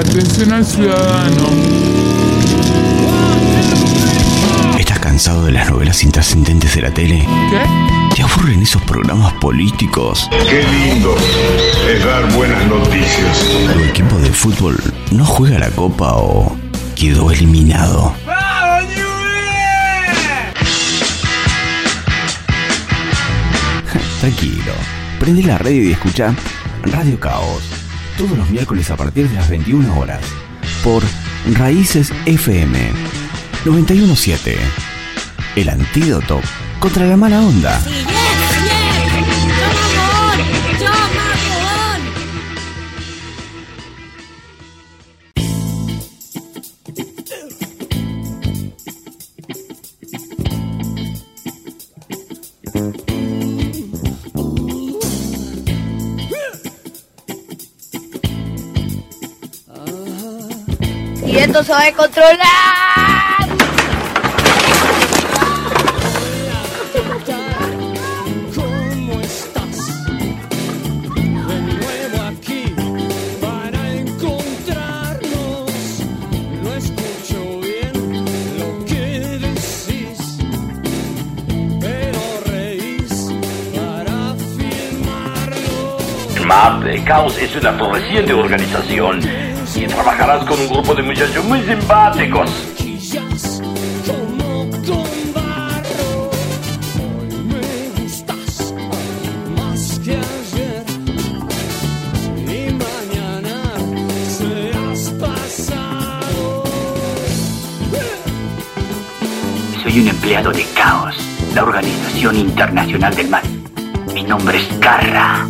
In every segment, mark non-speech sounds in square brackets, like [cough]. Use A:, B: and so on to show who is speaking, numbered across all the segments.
A: Atención al ciudadano.
B: ¿Estás cansado de las novelas intrascendentes de la tele?
A: ¿Qué?
B: ¿Te aburren esos programas políticos?
C: Qué lindo es dar buenas noticias.
B: ¿Tu equipo de fútbol no juega la copa o quedó eliminado? Tranquilo, prende la radio y escucha Radio Caos. Todos los miércoles a partir de las 21 horas. Por Raíces FM 917. El antídoto contra la mala onda.
D: Y esto se va a controlar.
E: ¿Cómo estás? De nuevo aquí para encontrarnos. No escucho bien lo que decís, pero reís para filmarlo.
F: MAP de Caos es una floreciente organización y trabajarás con un grupo de muchachos muy simpáticos.
G: Soy un empleado de Caos, la Organización Internacional del Mal. Mi nombre es Carra.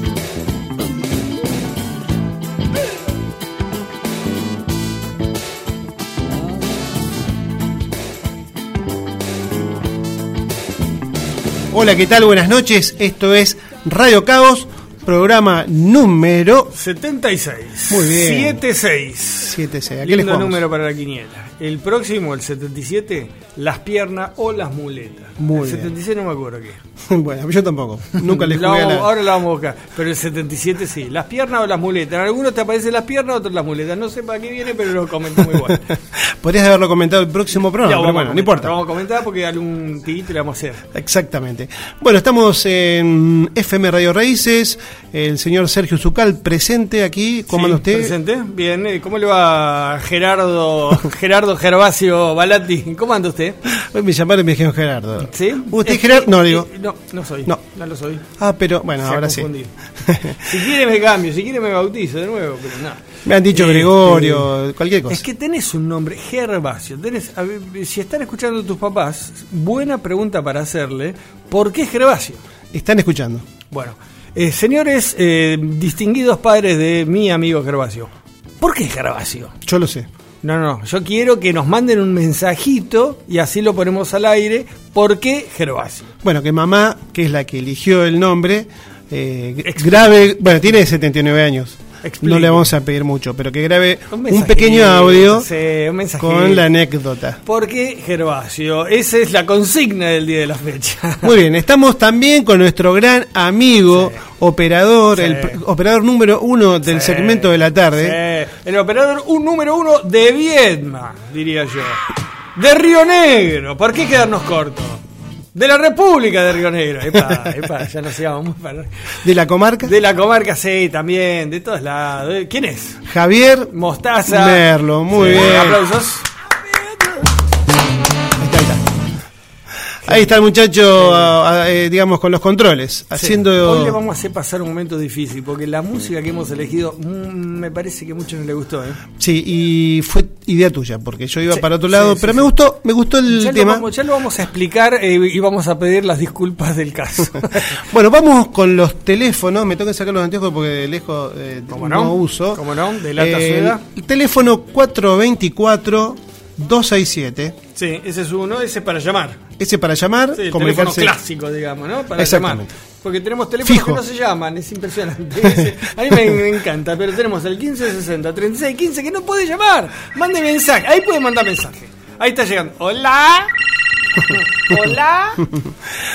H: Hola, ¿qué tal? Buenas noches. Esto es Radio Caos, programa número
I: 76.
H: Muy bien.
I: 76.
H: 76. ¿A qué
I: Lindo número para la quiniela. El próximo, el 77, las piernas o las muletas.
H: Muy
I: el
H: bien.
I: 76 no me acuerdo qué. [laughs]
H: bueno, yo tampoco. Nunca
I: La
H: jugué a
I: vamos-
H: la...
I: Ahora la vamos a buscar. Pero el 77 sí. Las piernas o las muletas. En algunos te aparecen las piernas, otros las muletas. No sé para qué viene, pero lo comentamos [laughs] igual.
H: Podrías haberlo comentado el próximo programa,
I: Ya,
H: pero bueno, no importa.
I: Vamos a comentar porque algún tirito le vamos a hacer.
H: Exactamente. Bueno, estamos en FM Radio Raíces. El señor Sergio Zucal presente aquí. ¿Cómo
I: Sí,
H: anda usted?
I: Presente. Bien. eh, ¿Cómo le va Gerardo [laughs] Gerardo Gervasio Balatti? ¿Cómo anda usted?
H: Hoy me llamaron y me dijeron Gerardo.
I: ¿Sí?
H: ¿Usted
I: Eh,
H: es Gerardo? No,
I: eh,
H: digo.
I: No, no soy.
H: No.
I: No, lo soy.
H: Ah, pero bueno,
I: Se
H: ahora sí. [laughs]
I: Si quiere me cambio, si quiere me bautizo de nuevo, pero no.
H: Me han dicho
I: Este,
H: Gregorio, cualquier cosa.
I: Es que tenés un nombre, Gervasio. Tenés, a ver, si están escuchando tus papás, buena pregunta para hacerle. ¿Por qué Gervasio?
H: Están escuchando.
I: Bueno, eh, señores eh, distinguidos padres de mi amigo Gervasio, ¿por qué Gervasio?
H: Yo lo sé.
I: No, no, yo quiero que nos manden un mensajito y así lo ponemos al aire. ¿Por qué Gervasio?
H: Bueno, que mamá, que es la que eligió el nombre, eh, grabe, bueno, tiene 79 años.
I: Explique.
H: No le vamos a pedir mucho, pero que grabe un, pequeño audio
I: sí, un mensajito.
H: con la anécdota.
I: ¿Por qué Gervasio? Esa es la consigna del día de la fecha.
H: Muy bien, estamos también con nuestro gran amigo, operador,
I: Sí.
H: el operador número uno del segmento de la tarde.
I: El operador un número uno de Viedma, diría yo. De Río Negro. ¿Por qué quedarnos cortos? De la República de Río Negro. Epa, [laughs] epa, ya nos íbamos muy para...
H: De la comarca,
I: De la comarca, sí, también, de todos lados. ¿Quién es?
H: Javier
I: Mostaza.
H: Merlo, muy
I: Sí,
H: bien.
I: Aplausos.
H: Ahí está el muchacho, eh, digamos, con los controles, haciendo...
I: Sí. Hoy le vamos a hacer pasar un momento difícil porque la música que hemos elegido mm, me parece que a muchos no le gustó. ¿eh?
H: Sí, y fue idea tuya, porque yo iba
I: Sí,
H: para otro lado,
I: sí,
H: pero
I: sí,
H: me
I: sí.
H: gustó, me gustó el
I: Ya lo,
H: tema.
I: vamos, ya lo vamos a explicar eh, y vamos a pedir las disculpas del caso. [laughs]
H: Bueno, vamos con los teléfonos. Me que sacar los anteojos porque de lejos eh,
I: ¿Cómo
H: no?
I: no?
H: uso.
I: ¿Cómo no? De lata
H: Eh,
I: suela.
H: El teléfono 424-267.
I: sí, ese es uno, ese es para llamar.
H: Ese para llamar,
I: Sí, el teléfono
H: comunicarse.
I: clásico, digamos, ¿no? Para llamar.
H: Exactamente.
I: Porque tenemos teléfonos
H: Fijo.
I: que no se llaman, es impresionante. Ese- a mí me, me encanta, pero tenemos el 1560, 3615 que no puede llamar. Mande mensaje, ahí puede mandar mensaje. Ahí está llegando. Hola. [laughs] Hola.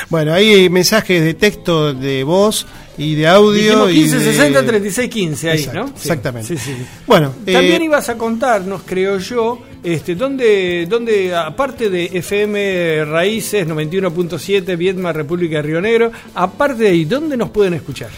H: Bueno, hay mensajes de texto de voz y de audio.
I: Dijimos
H: y
I: 15,
H: de-
I: 60, 36, 15 ahí,
H: Exacto,
I: ¿no? Sí,
H: Exactamente.
I: sí, sí.
H: Bueno,
I: También
H: eh,
I: ibas a contarnos, creo yo, este, dónde, dónde, aparte de FM Raíces 91.7, Viedma, República de Río Negro, aparte de ahí, ¿dónde nos pueden escuchar?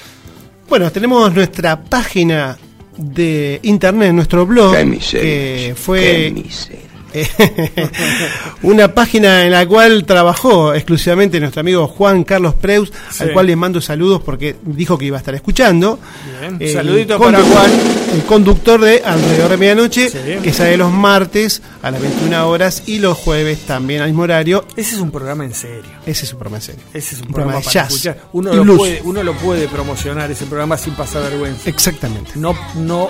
H: Bueno, tenemos nuestra página de internet, nuestro blog,
J: Qué miseria,
H: que
J: qué
H: fue
J: miseria. [laughs]
H: una página en la cual trabajó exclusivamente nuestro amigo Juan Carlos Preus,
I: Sí.
H: al cual le mando saludos porque dijo que iba a estar escuchando.
I: Bien, saludito para Juan.
H: El conductor de Alrededor de Medianoche,
I: Sí.
H: que sale los martes a las 21 horas y los jueves también al mismo horario.
I: Ese es un programa en serio.
H: Ese es su programa serio.
I: Ese es un,
H: Un
I: programa,
H: programa
I: para
H: jazz
I: escuchar. Uno lo,
H: blues.
I: puede, uno lo puede promocionar ese programa sin pasar vergüenza.
H: Exactamente.
I: No, no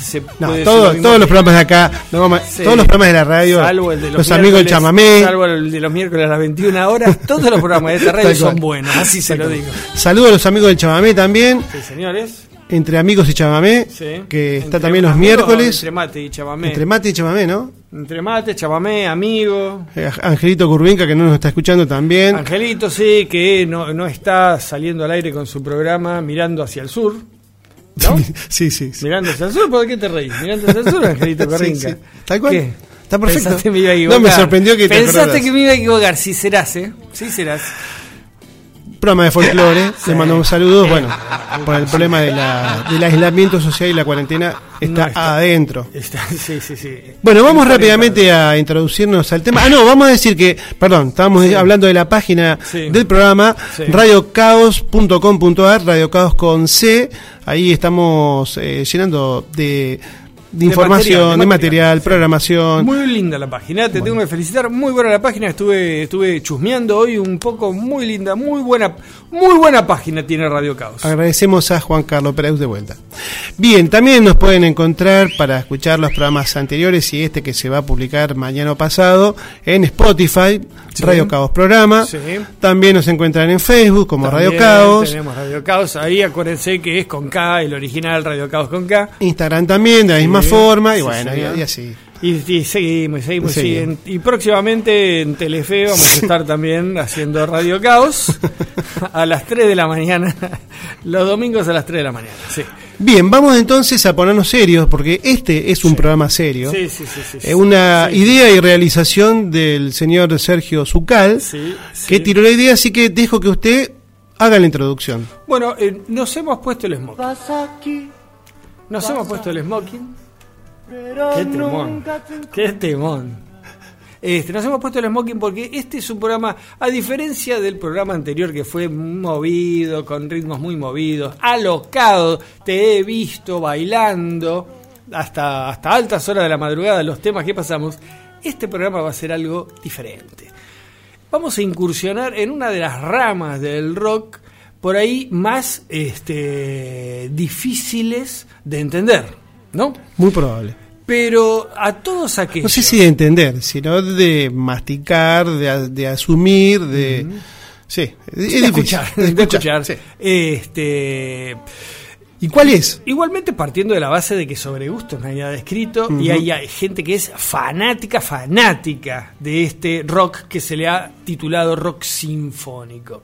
I: se
H: No,
I: puede
H: todo-
I: mismo
H: todos los programas de acá, no vamos a-
I: Sí.
H: todos los programas de la radio,
I: Salvo el de los,
H: los, amigos del chamamé,
I: Salvo el de los miércoles a las 21 horas, [laughs] todos los programas de esta radio son buenos, así se lo digo.
H: Saludos a los amigos del chamamé también,
I: Sí, señores.
H: Entre amigos y chamamé,
I: Sí.
H: que está
I: Entre
H: también los miércoles,
I: Entre mate y chamamé.
H: entre mate y chamamé, ¿no?
I: Entre mate, chamamé, amigo.
H: Eh, Angelito Curvinca, que no nos está escuchando también.
I: Angelito, sí, que no, no está saliendo al aire con su programa mirando hacia el sur. ¿No? [laughs]
H: sí, sí, sí.
I: Mirando hacia el sur, ¿por qué te reís? Mirando hacia el sur, Angelito [laughs]
H: Sí,
I: Corrinca.
H: sí. Tal cual.
I: ¿Qué?
H: Está perfecto.
I: Pensaste que me iba a
H: No,
I: equivocar.
H: me sorprendió que te
I: Pensaste
H: acordaras.
I: que me iba a equivocar. Sí serás, ¿eh? Sí serás.
H: Programa de folclore, [laughs] le mandamos saludos. Bueno, por el problema de la, del aislamiento social y la cuarentena, está,
I: No, está-
H: adentro.
I: Está- [laughs] sí, sí, sí.
H: Bueno, vamos
I: Está
H: rápidamente a introducirnos al tema. Ah, no, vamos a decir que, perdón, estábamos hablando de la página
I: Sí.
H: del programa,
I: Sí.
H: radiocaos.com.ar, Radio Caos con C. Ahí estamos eh, llenando de, de información, de material, programación.
I: Muy linda la página, te tengo que felicitar. Muy buena la página, estuve estuve chusmeando hoy un poco, muy linda, muy buena, muy buena página tiene Radio Caos.
H: Agradecemos a Juan Carlos Pérez de vuelta. Bien, también nos pueden encontrar para escuchar los programas anteriores y este que se va a publicar mañana o pasado en Spotify,
I: Sí.
H: Radio Caos Programa.
I: Sí.
H: También nos encuentran en Facebook como
I: También
H: Radio Caos.
I: Tenemos Radio Caos, ahí acuérdense que es con K, el original Radio Caos con K.
H: Instagram también, de la misma forma, y
I: sí,
H: bueno, y, y así.
I: Y, y seguimos, y seguimos,
H: Sí.
I: en- y próximamente en Telefe vamos a estar también haciendo Radio Caos a las 3 de la mañana, los domingos a las 3 de la mañana. Sí,
H: Bien, vamos entonces a ponernos serios, porque este es un programa serio.
I: sí, sí. sí, sí, sí.
H: Es una
I: Sí,
H: idea y realización del señor Sergio Zucal,
I: sí,
H: que
I: sí.
H: tiró la idea, así que dejo que usted haga la introducción.
I: Bueno, eh, nos hemos puesto el smoking. Nos hemos puesto el smoking. Qué temón. Qué temón. Este, nos hemos puesto el smoking porque este es un programa, a diferencia del programa anterior que fue movido, con ritmos muy movidos, alocado, te he visto bailando hasta, hasta altas horas de la madrugada los temas que pasamos, este programa va a ser algo diferente. Vamos a incursionar en una de las ramas del rock por ahí más este, difíciles de entender, ¿no?
H: Muy probable.
I: Pero a todos aquellos...
H: No sé si de entender, sino de masticar, de, de asumir, de... Sí, es
I: Sí, de
H: difícil,
I: escuchar,
H: de escuchar,
I: escuchar.
H: sí.
I: Este,
H: ¿Y cuál es?
I: igualmente partiendo de la base de que sobre gustos no hay nada escrito y hay, hay gente que es fanática, fanática de este rock que se le ha titulado rock sinfónico.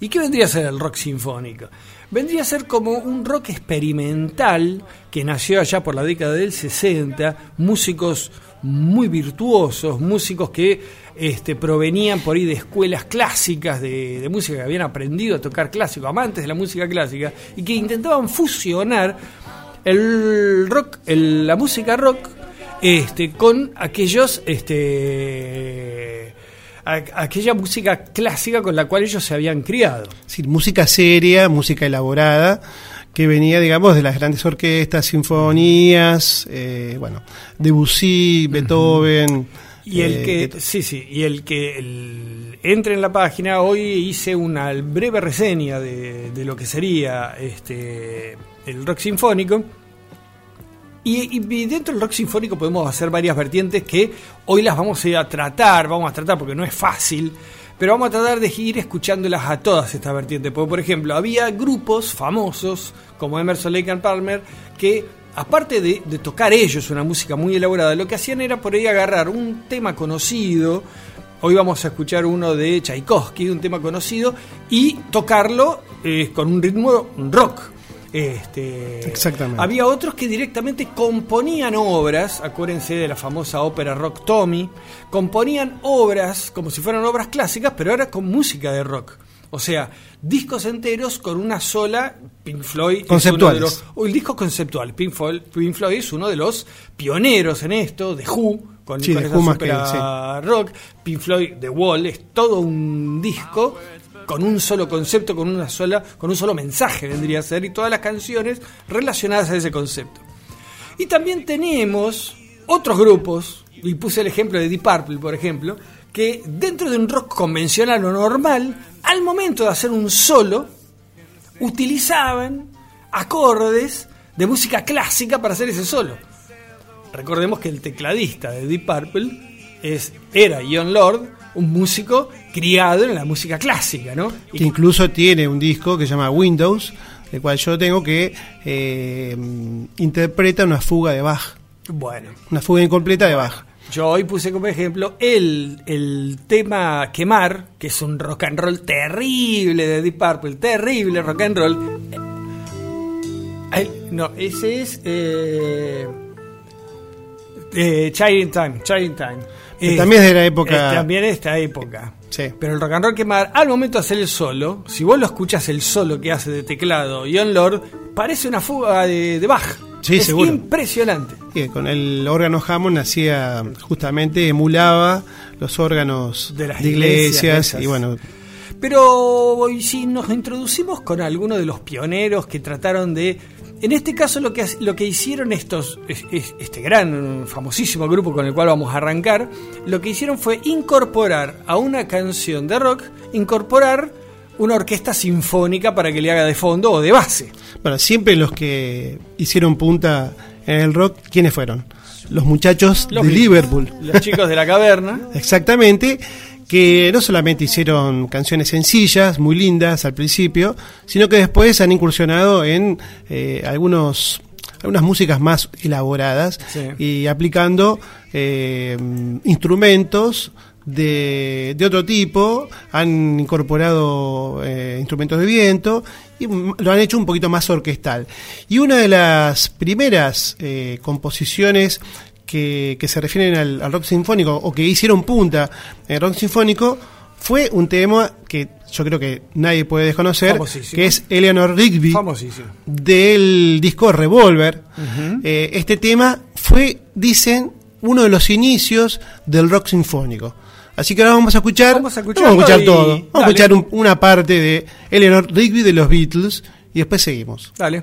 I: ¿Y qué vendría a ser el rock sinfónico? Vendría a ser como un rock experimental que nació allá por la década del 60, músicos muy virtuosos, músicos que este, provenían por ahí de escuelas clásicas de, de música que habían aprendido a tocar clásico, amantes de la música clásica, y que intentaban fusionar el rock, el- la música rock, este, con aquellos, este, a- aquella música clásica con la cual ellos se habían criado.
H: Sí, música seria, música elaborada, que venía, digamos, de las grandes orquestas, sinfonías, eh, bueno, Debussy, Beethoven.
I: Y el
H: eh,
I: que, sí, sí, y el que el- entre en la página, hoy hice una breve reseña de, de lo que sería este el rock sinfónico. Y, dentro del rock sinfónico podemos hacer varias vertientes que hoy las vamos a tratar, vamos a tratar porque no es fácil, pero vamos a tratar de ir escuchándolas a todas estas vertientes. Porque, por ejemplo, había grupos famosos como Emerson Lake and Palmer que, aparte de, de tocar ellos una música muy elaborada, lo que hacían era por ahí agarrar un tema conocido. Hoy vamos a escuchar uno de Tchaikovsky, un tema conocido, y tocarlo eh, con un ritmo rock. Este,
H: Exactamente.
I: Había otros que directamente componían obras, acuérdense de la famosa ópera Rock Tommy, componían obras como si fueran obras clásicas, pero ahora con música de rock. O sea, discos enteros con una sola Pink Floyd. de los- o el disco conceptual. Pink Floyd, Pink Floyd es uno de los pioneros en esto, de Who, con,
H: Sí,
I: con
H: The
I: esas
H: Who más que-
I: óperas rock. Pink Floyd, The Wall, es todo un disco con un solo concepto, con una sola, con un solo mensaje vendría a ser, y todas las canciones relacionadas a ese concepto. Y también tenemos otros grupos, y puse el ejemplo de Deep Purple, por ejemplo, que dentro de un rock convencional o normal, al momento de hacer un solo, utilizaban acordes de música clásica para hacer ese solo. Recordemos que el tecladista de Deep Purple es, era John Lord, un músico criado en la música clásica, ¿no? Y
H: que incluso tiene un disco que se llama Windows, el cual yo tengo que eh, interpreta una fuga de Bach,
I: bueno,
H: una fuga incompleta de Bach.
I: Yo hoy puse como ejemplo el, el tema Quemar, que es un rock and roll terrible de Deep Purple, terrible rock and roll. Ay, no, ese es eh, eh, Child in Time, Child in Time.
H: También es de la época-
I: eh, también es de esta época.
H: Sí.
I: Pero el rock and roll quemar, al momento de hacer el solo, si vos lo escuchas el solo que hace de teclado John Lord, parece una fuga de, de Bach.
H: Sí,
I: es
H: seguro.
I: impresionante.
H: Y con el órgano Hammond hacía justamente emulaba los órganos
I: De las
H: iglesias, y bueno
I: Pero y si nos introducimos con alguno de los pioneros que trataron de, en este caso lo que, lo que hicieron estos, es- es- este gran, famosísimo grupo con el cual vamos a arrancar, lo que hicieron fue incorporar a una canción de rock, incorporar una orquesta sinfónica para que le haga de fondo o de base.
H: bueno siempre los que hicieron punta en el rock quiénes fueron los muchachos
I: Los
H: de Liverpool
I: Los chicos de la caverna. [laughs]
H: Exactamente, que no solamente hicieron canciones sencillas, muy lindas al principio, sino que después han incursionado en eh, algunos algunas músicas más elaboradas
I: Sí.
H: y aplicando eh, instrumentos de, de otro tipo, han incorporado eh, instrumentos de viento y lo han hecho un poquito más orquestal. Y una de las primeras eh, composiciones que, que se refieren al, al rock sinfónico o que hicieron punta en el rock sinfónico fue un tema que yo creo que nadie puede desconocer, que es Eleanor Rigby
I: Famosísimo.
H: del disco Revolver. Eh, este tema fue, dicen, uno de los inicios del rock sinfónico. Así que ahora vamos a escuchar,
I: Vamos a
H: vamos escuchar todo, vamos a escuchar un- una parte de Eleanor Rigby de los Beatles y después seguimos.
I: Dale.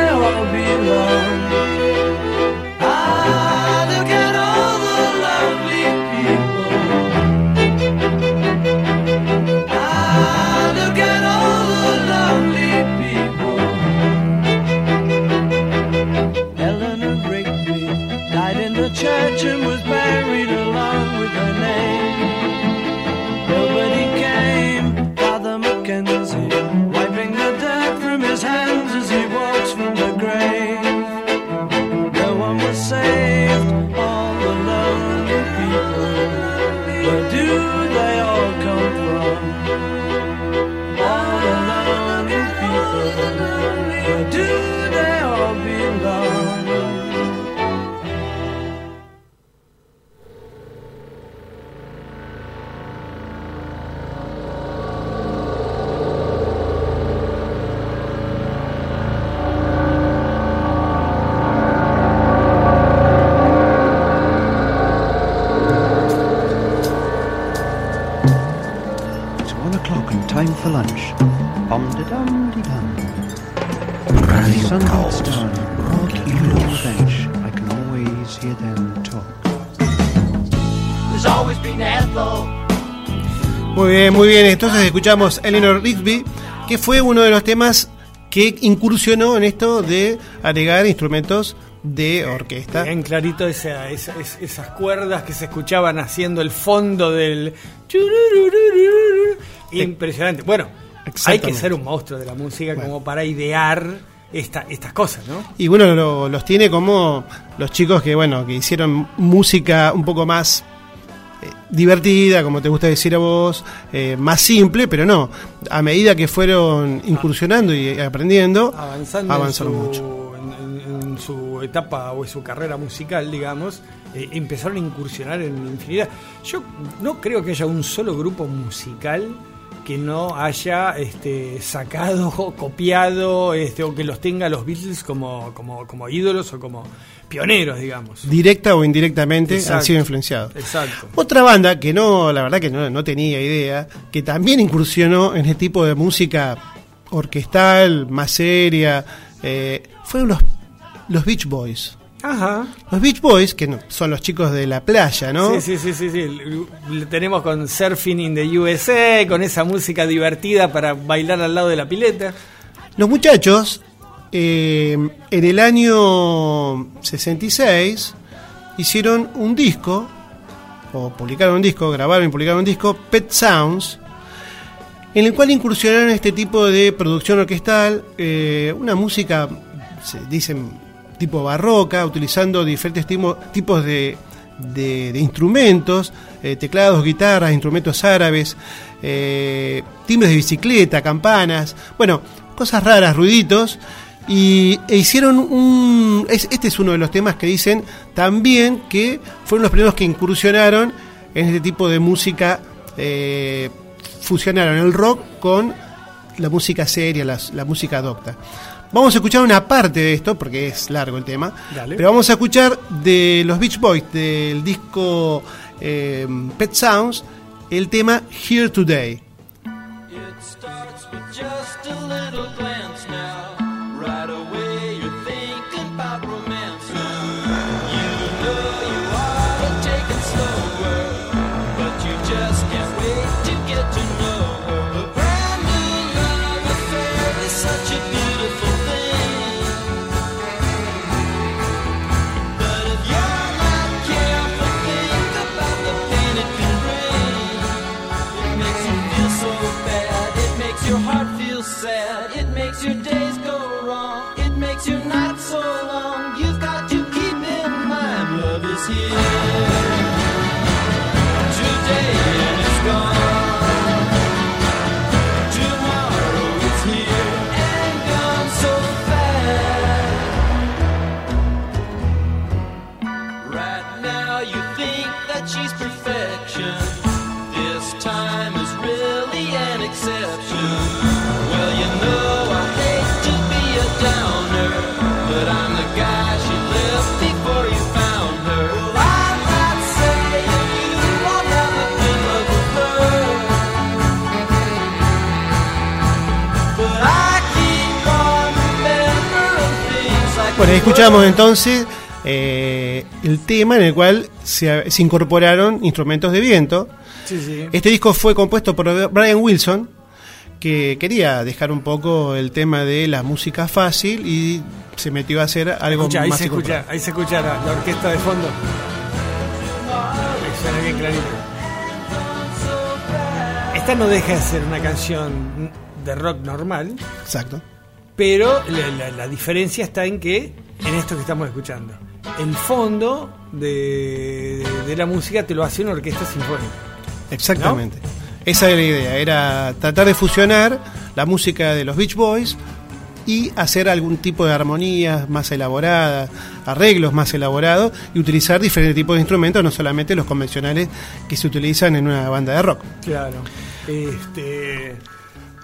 K: church and was buried along with her name.
B: Radio
J: Sun
B: Caos,
J: goes down.
B: rock y
J: On the
B: blues.
J: bench, I can always hear them talk.
E: There's always been.
H: Muy bien, muy bien. Entonces escuchamos Eleanor Rigby, que fue uno de los temas que incursionó en esto de agregar instrumentos de orquesta.
I: Bien clarito esa- esa- es- esas cuerdas que se escuchaban haciendo el fondo del. Impresionante. Bueno, hay que ser un monstruo de la música como para idear esta, estas cosas, ¿no?
H: Y bueno, lo- los tiene como los chicos que, bueno, que hicieron música un poco más eh, divertida, como te gusta decir a vos, eh, más simple, pero no. A medida que fueron incursionando y aprendiendo,
I: avanzando
H: avanzaron
I: en su,
H: mucho.
I: en- su etapa o en su carrera musical, digamos, eh, empezaron a incursionar en infinidad. Yo no creo que haya un solo grupo musical que no haya este, sacado [laughs] copiado este, o que los tenga los Beatles como, como, como ídolos o como pioneros, digamos.
H: Directa o indirectamente, han sido influenciados.
I: Exacto.
H: Otra banda que no, la verdad que no, no tenía idea, que también incursionó en este tipo de música orquestal, más seria, eh, fueron los, los Beach Boys.
I: Ajá.
H: Los Beach Boys, que son los chicos de la playa, ¿no?
I: Sí, sí, sí, sí, sí. Tenemos con Surfing in the USA, con esa música divertida para bailar al lado de la pileta.
H: Los muchachos, eh, en el año 66, hicieron un disco, o publicaron un disco, grabaron y publicaron un disco, Pet Sounds, en el cual incursionaron este tipo de producción orquestal, eh, una música, se dicen, tipo barroca, utilizando diferentes tipos de, de- instrumentos, eh, teclados, guitarras, instrumentos árabes, eh, timbres de bicicleta, campanas, bueno, cosas raras, ruiditos, y e hicieron un... es- este es uno de los temas que dicen también que fueron los primeros que incursionaron en este tipo de música, eh, fusionaron el rock con la música seria, la, música docta. Vamos a escuchar una parte de esto, porque es largo el tema,
I: Dale.
H: pero vamos a escuchar de los Beach Boys, del disco eh, Pet Sounds, el tema
E: Here Today.
H: Escuchamos entonces eh, el tema en el cual se, se incorporaron instrumentos de viento.
I: Sí, sí.
H: Este disco fue compuesto por Brian Wilson, que quería dejar un poco el tema de la música fácil y se metió a hacer algo
I: Escucha, ahí
H: más
I: se escucha, ahí se escucha la, la orquesta de fondo. Ahí suena bien clarito. Esta no deja de ser una canción de rock normal,
H: Exacto.
I: pero la, la- la diferencia está en que, en esto que estamos escuchando, el fondo de, de la música te lo hace una orquesta sinfónica.
H: Exactamente. Esa era la idea, era tratar de fusionar la música de los Beach Boys y hacer algún tipo de armonías más elaboradas, arreglos más elaborados y utilizar diferentes tipos de instrumentos, no solamente los convencionales que se utilizan en una banda de rock.
I: Claro. Este,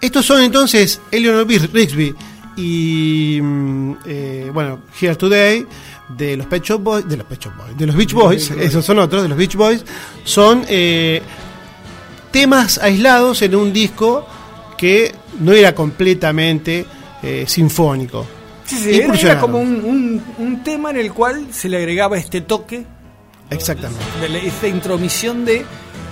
H: Estos son entonces Eleanor Rigsby y mm, eh, bueno, Here Today de los Pet Shop Boys, de los Pet Shop Boys, de los Beach Boys, esos son otros, de los Beach Boys, son eh, temas aislados en un disco que no era completamente eh, sinfónico.
I: Sí, sí, era- era, como un, un- un tema en el cual se le agregaba este toque,
H: Exactamente.
I: de esta intromisión de,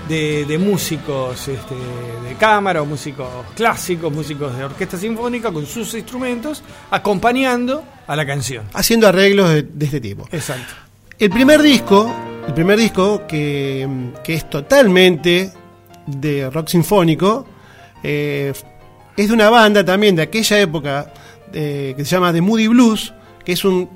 I: de, de músicos este, de cámara o músicos clásicos, músicos de orquesta sinfónica con sus instrumentos, acompañando a la canción.
H: Haciendo arreglos de, de este tipo.
I: Exacto.
H: El primer disco, el primer disco que, que es totalmente de rock sinfónico, eh, es de una banda también de aquella época eh, que se llama The Moody Blues, que es un...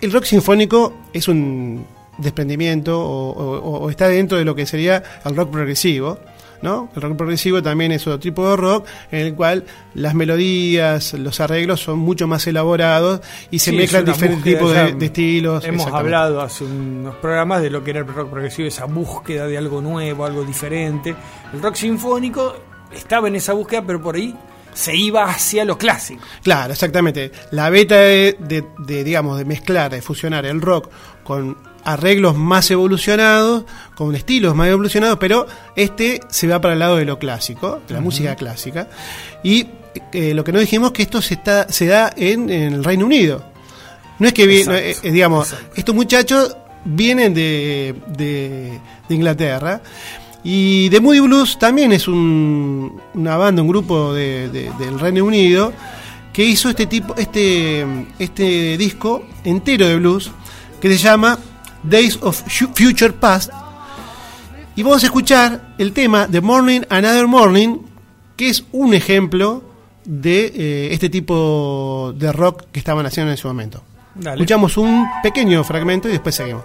H: El rock sinfónico es un desprendimiento o, o- o está dentro de lo que sería el rock progresivo. ¿no? El rock progresivo también es otro tipo de rock en el cual las melodías, los arreglos son mucho más elaborados y se
I: Sí,
H: mezclan diferentes tipos de, estilos.
I: Hemos hablado hace unos programas de lo que era el rock progresivo, esa búsqueda de algo nuevo, algo diferente. El rock sinfónico estaba en esa búsqueda, pero por ahí se iba hacia lo clásico.
H: Claro, exactamente. La beta de, de- de, digamos, de mezclar, de fusionar el rock con arreglos más evolucionados, con estilos más evolucionados, pero este se va para el lado de lo clásico, de la música clásica. Y eh, lo que no dijimos es que esto se, está, se da en, en el Reino Unido. No es que, vi- no, eh, digamos, estos muchachos vienen de, de- de Inglaterra. Y The Moody Blues también es un- una banda, un grupo de- de- del Reino Unido que hizo este tipo, este, este disco entero de blues que se llama Days of Fu- Future Past. Y vamos a escuchar el tema The Morning Another Morning, que es un ejemplo de eh, este tipo de rock que estaban haciendo en ese momento.
I: Dale.
H: Escuchamos un pequeño fragmento y después seguimos.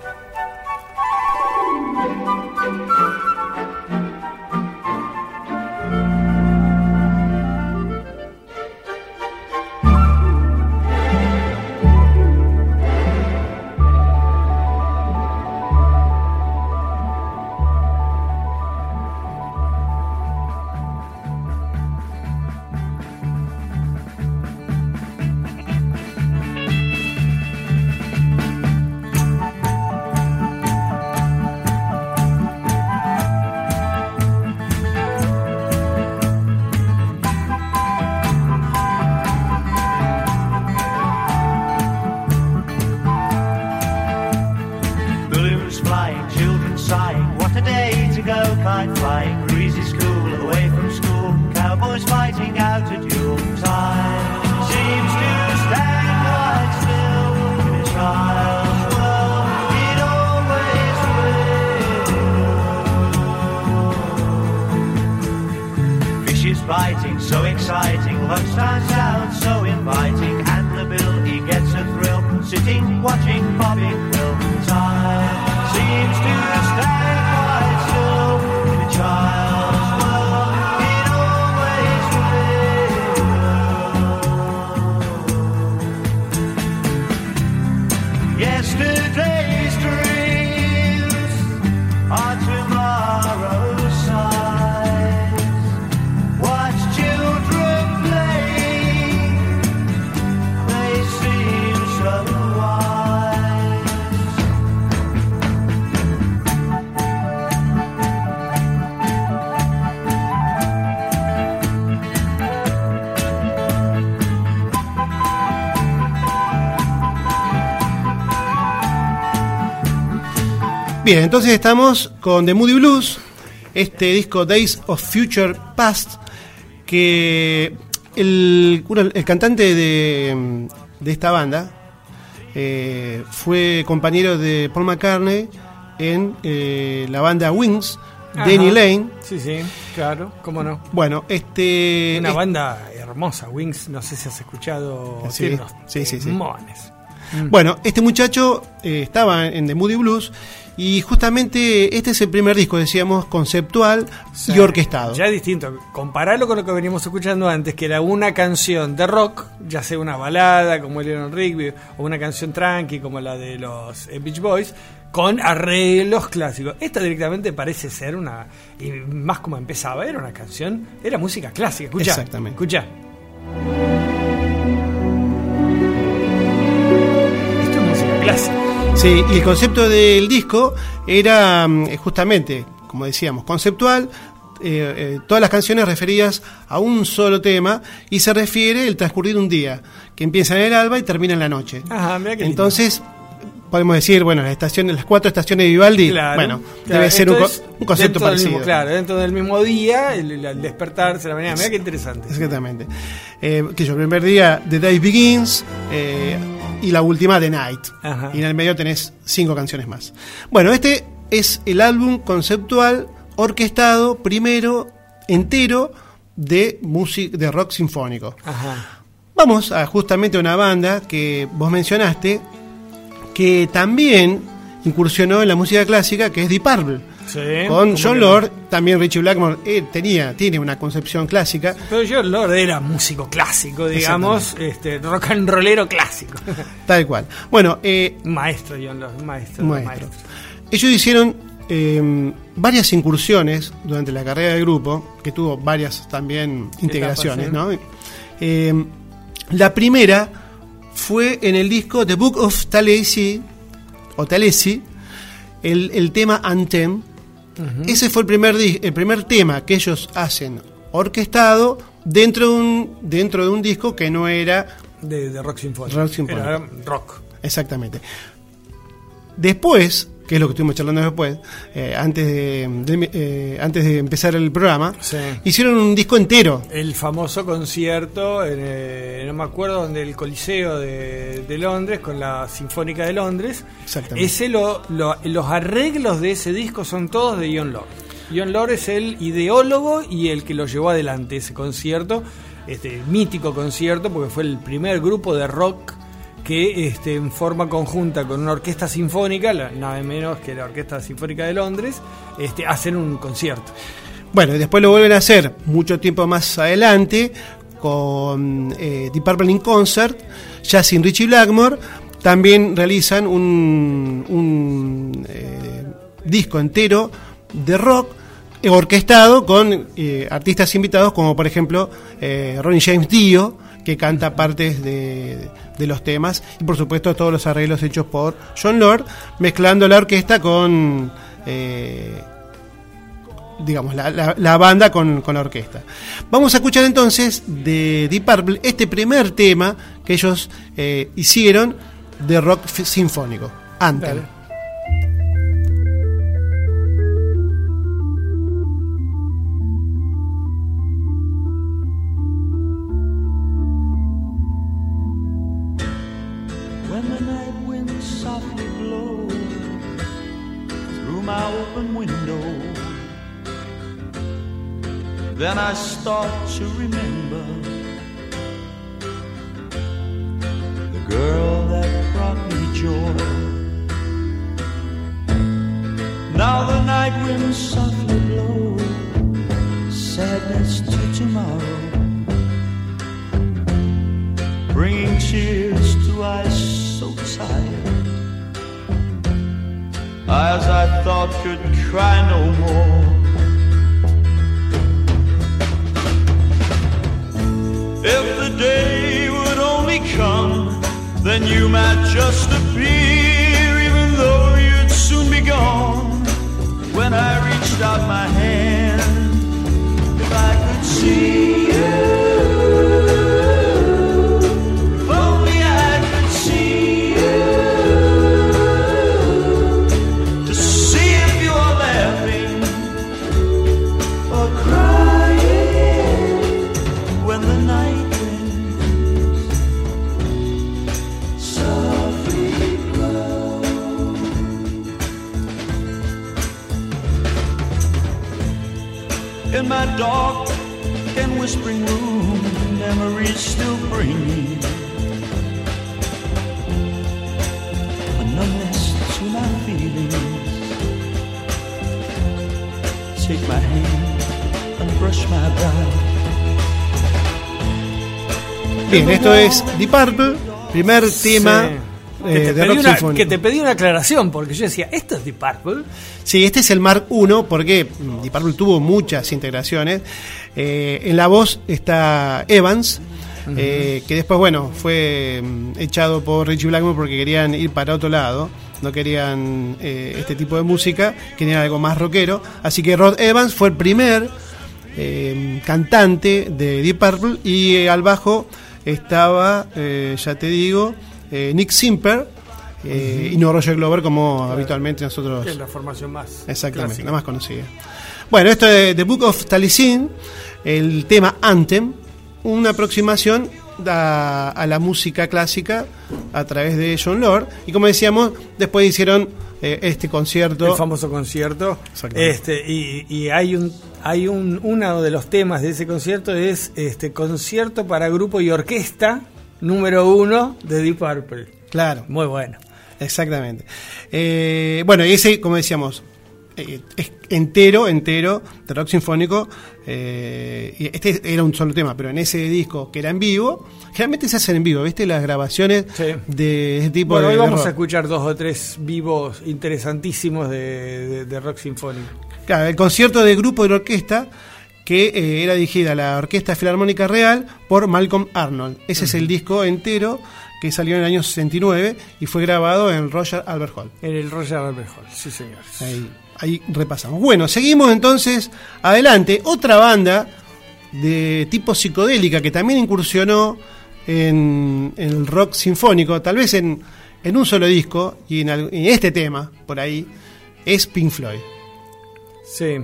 L: Kite flying. Breezy school, away from school. Cowboys fighting out a duel. Time seems to stand quite still in a child's world. It always will. Fishes biting, so exciting. Lunchtime sounds so inviting. And the bill, he gets a thrill. Sitting,
H: Bien, entonces estamos con The Moody Blues, este disco Days of Future Past, que el, el cantante de, de esta banda eh, fue compañero de Paul McCartney en eh, la banda Wings, Danny. Lane.
I: Sí, sí, claro, cómo no.
H: Bueno, este...
I: Una
H: es-
I: banda hermosa, Wings, no sé si has escuchado.
H: Sí, sí, sí, sí.
I: temones.
H: Bueno, este muchacho eh, estaba en The Moody Blues y justamente este es el primer disco, decíamos, conceptual
I: Sí,
H: y orquestado.
I: Ya es distinto. Compararlo con lo que veníamos escuchando antes, que era una canción de rock, ya sea una balada como Eleanor Rigby, o una canción tranqui como la de los eh, Beach Boys, con arreglos clásicos. Esta directamente parece ser una. Y más como empezaba, era una canción, era música clásica. Escucha.
H: Exactamente.
I: Escucha. Esto es música clásica.
H: Sí, y el concepto del disco era mm, justamente, como decíamos, conceptual, eh, eh, todas las canciones referidas a un solo tema y se refiere el transcurrir un día, que empieza en el alba y termina en la noche.
I: Ajá, qué lindo.
H: Entonces, podemos decir, bueno, las, estaciones, las cuatro estaciones de Vivaldi,
I: Claro,
H: bueno,
I: claro,
H: debe ser un, co- concepto parecido.
I: mismo- claro, dentro del mismo día, el, el- despertarse, la mañana. Mira qué interesante.
H: Exactamente. Eh, que yo, el primer día, The Day Begins, y la última, The Night.
I: Ajá.
H: Y en el medio tenés cinco canciones más. Bueno, este es el álbum conceptual orquestado primero, entero, de, music, de rock sinfónico.
I: Ajá.
H: Vamos a justamente una banda que vos mencionaste, que también incursionó en la música clásica, que es Deep Purple.
I: Sí,
H: Con
I: ¿cómo
H: John Lord, también Richie Blackmore eh, tenía, tiene una concepción clásica.
I: Pero John Lord era músico clásico, digamos, este, rock and rollero clásico. [laughs]
H: Tal cual. Bueno, eh,
I: maestro John Lord, maestro.
H: Maestro.
I: maestros.
H: ellos hicieron eh, varias incursiones durante la carrera del grupo, que tuvo varias también integraciones. Eh, la primera fue en el disco The Book of Talesi, o Talesi, el, el tema Anthem. Ese fue el primer, el primer tema que ellos hacen orquestado dentro de un, dentro de un disco que no era
I: De, de rock sinfónico.
H: Rock sinfónico.
I: Era rock.
H: Exactamente. Después, que es lo que estuvimos charlando después, eh, antes, de, de- eh, antes de empezar el programa,
I: Sí.
H: hicieron un disco entero.
I: El famoso concierto, en, eh, no me acuerdo, donde el Coliseo de, de Londres, con la Sinfónica de Londres.
H: Exactamente.
I: Ese lo, lo- los arreglos de ese disco son todos de John Lord. John Lord es el ideólogo y el que lo llevó adelante ese concierto, este mítico concierto, porque fue el primer grupo de rock que este, en forma conjunta con una orquesta sinfónica, nada menos que la Orquesta Sinfónica de Londres, este, hacen un concierto.
H: Bueno, y después lo vuelven a hacer mucho tiempo más adelante con eh, Deep Purple in Concert, ya sin Richie Blackmore. También realizan un, un, eh, disco entero de rock eh, orquestado con eh, artistas invitados como por ejemplo Ronnie James Dio que canta partes de, de los temas y por supuesto todos los arreglos hechos por John Lord mezclando la orquesta con eh, digamos, la, la- banda con, con la orquesta. Vamos a escuchar entonces de Deep Purple este primer tema que ellos eh, hicieron de rock sinfónico, Anthem.
I: Dale.
M: Then I start to remember the girl that brought me joy. Now the night winds softly blow sadness to tomorrow bringing tears to eyes so tired. Eyes I thought could cry no more. If the day would only come, then you might just appear, even though you'd soon be gone. When I reached out my hand, if I could see you. Dark and whispering room, memories still bring me a numbness to my feelings. Take my hand and brush my brow.
H: Bien, esto es Deep Purple, primer tema. Eh,
I: que, te
H: de
I: pedí
H: rock
I: una,
H: sinfónico.
I: que te pedí una aclaración, porque yo decía, ¿esto es Deep Purple?
H: Sí, este es el Mark I, porque Deep Purple tuvo muchas integraciones. Eh, en la voz está Evans, eh, que después, bueno, fue mm, echado por Richie Blackmore porque querían ir para otro lado. No querían eh, este tipo de música, querían algo más rockero. Así que Rod Evans fue el primer eh, cantante de Deep Purple, y al bajo estaba, ya te digo, eh, Nick Simper, eh, y no Roger Glover como habitualmente nosotros...
I: Es la formación más.
H: Exactamente,
I: clásica.
H: la más conocida. Bueno, esto de The Book of Taliesin, el tema Anthem, una aproximación a, a la música clásica a través de John Lord. Y como decíamos, después hicieron eh, este concierto.
I: El famoso concierto.
H: Exactamente.
I: Este, y, y hay un hay un uno de los temas de ese concierto es este concierto para grupo y orquesta número uno de Deep Purple.
H: Claro.
I: Muy bueno.
H: Exactamente. Eh, bueno, y ese, como decíamos, eh, es entero, entero, de rock sinfónico. eh, este era un solo tema, pero en ese disco que era en vivo, generalmente se hacen en vivo, ¿viste? Las grabaciones de ese tipo
I: Bueno,
H: de.
I: hoy vamos
H: rock.
I: a escuchar dos o tres vivos interesantísimos de, de- de rock sinfónico.
H: Claro, el concierto de grupo de orquesta que eh, era dirigida a la Orquesta Filarmónica Real por Malcolm Arnold. Ese es el disco entero que salió en el año 69 y fue grabado en Roger Albert Hall.
I: En el Roger Albert Hall, sí señor.
H: Ahí, ahí repasamos. Bueno, seguimos entonces adelante. Otra banda de tipo psicodélica que también incursionó en, en el rock sinfónico, tal vez en, en un solo disco y en, en este tema, por ahí, es Pink Floyd.
I: Sí.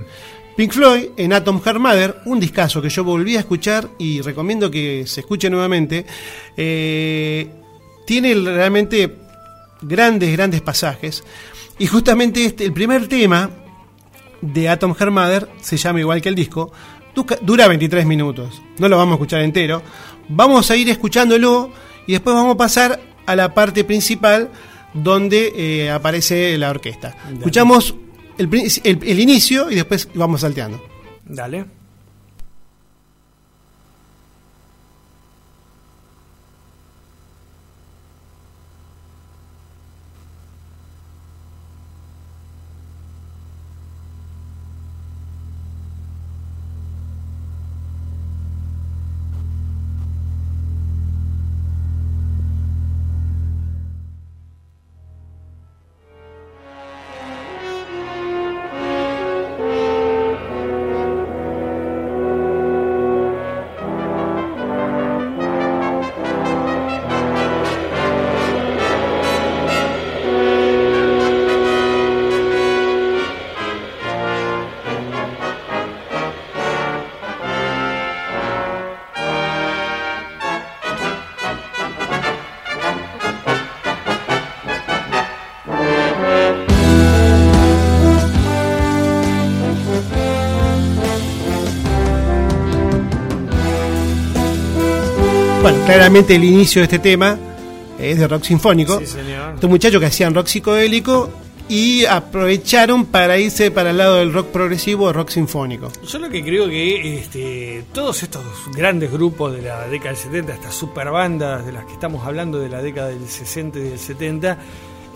H: Pink Floyd en Atom Heart Mother, un discazo que yo volví a escuchar y recomiendo que se escuche nuevamente. eh, tiene realmente grandes, grandes pasajes. Y justamente este, el primer tema de Atom Heart Mother se llama igual que el disco. Dura 23 minutos. No lo vamos a escuchar entero. Vamos a ir escuchándolo y después vamos a pasar a la parte principal donde eh, aparece la orquesta. Escuchamos el, el- el inicio y después vamos salteando.
I: Dale.
H: El inicio de este tema es de rock sinfónico.
I: Sí, señor.
H: Estos muchachos que hacían rock psicodélico y aprovecharon para irse para el lado del rock progresivo o rock sinfónico.
I: Yo lo que creo que este, todos estos grandes grupos de la década del 70, estas super bandas de las que estamos hablando de la década del 60 y del 70,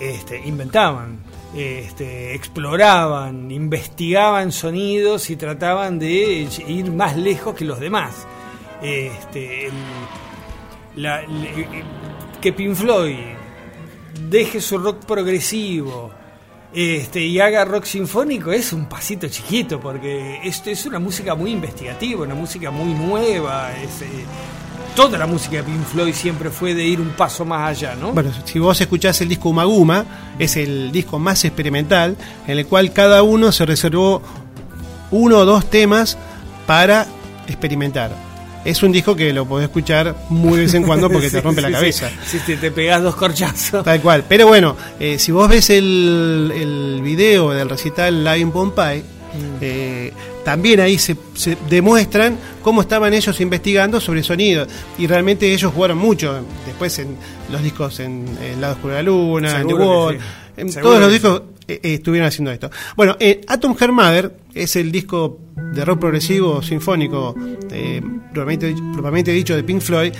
I: este, inventaban, este, exploraban, investigaban sonidos y trataban de ir más lejos que los demás. Este, el- la- le- que Pink Floyd deje su rock progresivo este, y haga rock sinfónico es un pasito chiquito porque esto es una música muy investigativa, una música muy nueva. es, eh, toda la música de Pink Floyd siempre fue de ir un paso más allá, ¿no?
H: Bueno, si vos escuchás el disco Umaguma, es el disco más experimental, en el cual cada uno se reservó uno o dos temas para experimentar. Es un disco que lo podés escuchar muy de vez en cuando porque [laughs] te
I: Sí,
H: rompe la cabeza.
I: sí. Si te, pegás dos corchazos.
H: Tal cual. Pero bueno, eh, si vos ves el, el video del recital Live in Pompeii, eh, también ahí se, se demuestran cómo estaban ellos investigando sobre sonido. Y realmente ellos jugaron mucho. Después en los discos en El lado oscuro de la luna, en The Wall, en
I: Seguro
H: todos los discos eh, estuvieron haciendo esto. Bueno, Atom Heart Mother es el disco de rock progresivo sinfónico, eh, propiamente, propiamente dicho, de Pink Floyd.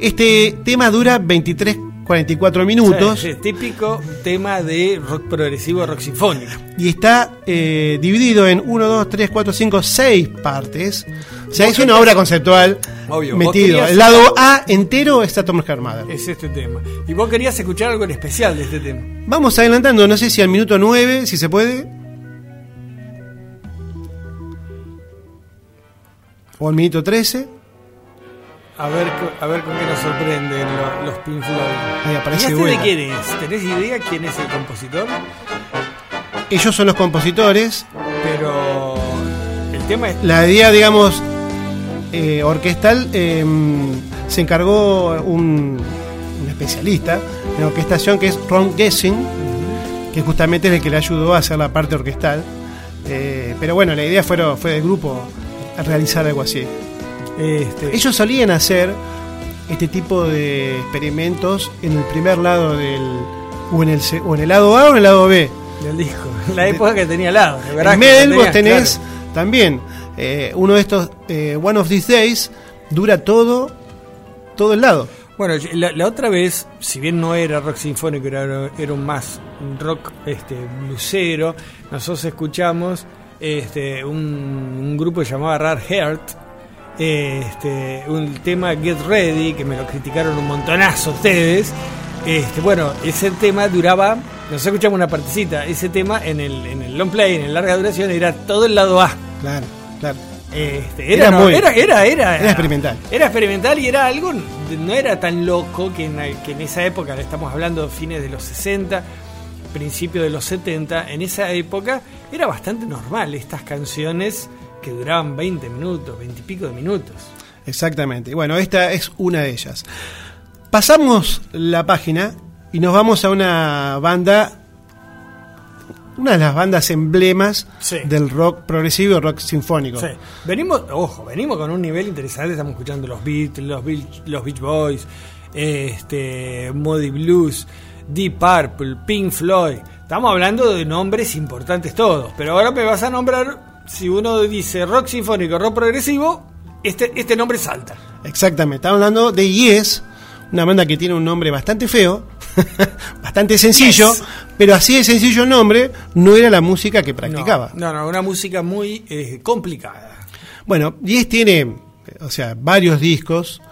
H: Este tema dura 23 44 minutos
I: Sí, sí, típico tema de rock progresivo, rock sinfónico.
H: y está eh, dividido en 1, 2, 3, 4, 5, 6 partes. O sea, es una obra conceptual
I: Obvio,
H: metido. El lado A entero está Tom Mother.
I: Es este tema. Y vos querías escuchar algo en especial de este tema.
H: Vamos adelantando, no sé si al minuto 9, si se puede. O el minuto 13.
I: A ver, a ver con qué nos sorprenden lo- los, Pink Floyd.
H: Ahí aparece
I: ¿Y este de quién es? ¿Tenés idea quién es el compositor?
H: Ellos son los compositores.
I: Pero el tema es...
H: La idea, digamos, eh, orquestal eh, se encargó un, un especialista en orquestación que es Ron Gessing, que justamente es el que le ayudó a hacer la parte orquestal. Eh, pero bueno, la idea fue, fue del grupo realizar algo así.
I: Este,
H: Ellos solían hacer este tipo de experimentos en el primer lado del. o en el, o en el lado A o en el lado B.
I: del disco. [laughs] La época que tenía lado.
H: En Medel vos tenés también eh, uno de estos eh, One of These Days dura todo todo el lado.
I: Bueno, la, la otra vez, si bien no era rock sinfónico, era, era un más un rock este, blusero, nosotros escuchamos este, un, un grupo que llamaba Rare Heart, este, un tema Get Ready, que me lo criticaron un montonazo ustedes. Este, bueno, ese tema duraba, nosotros escuchamos una partecita, ese tema en el, en el long play, en el larga duración, era todo el lado A.
H: Claro, claro.
I: Este, era,
H: Era
I: no-
H: muy-
I: era, era, era,
H: era experimental.
I: Era experimental y era algo, no era tan loco que en, que en esa época, le estamos hablando fines de los 60, principios de los 70, en esa época era bastante normal estas canciones que duraban 20 minutos, 20 y pico de minutos.
H: Exactamente. Y Bueno, esta es una de ellas. Pasamos la página y nos vamos a una banda, una de las bandas emblemas
I: Sí.
H: del rock progresivo rock sinfónico.
I: Sí. Venimos, ojo, venimos con un nivel interesante, estamos escuchando los Beatles, los, Beach, los Beach Boys, este, Muddy Blues, Deep Purple, Pink Floyd. Estamos hablando de nombres importantes todos, pero ahora me vas a nombrar, si uno dice rock sinfónico, rock progresivo, este, este nombre salta.
H: Exactamente. Estamos hablando de Yes, una banda que tiene un nombre bastante feo, [laughs] bastante sencillo,
I: Yes.
H: pero así de sencillo nombre no era la música que practicaba.
I: No, no, una música muy eh, complicada.
H: Bueno, Yes tiene, o sea, varios discos.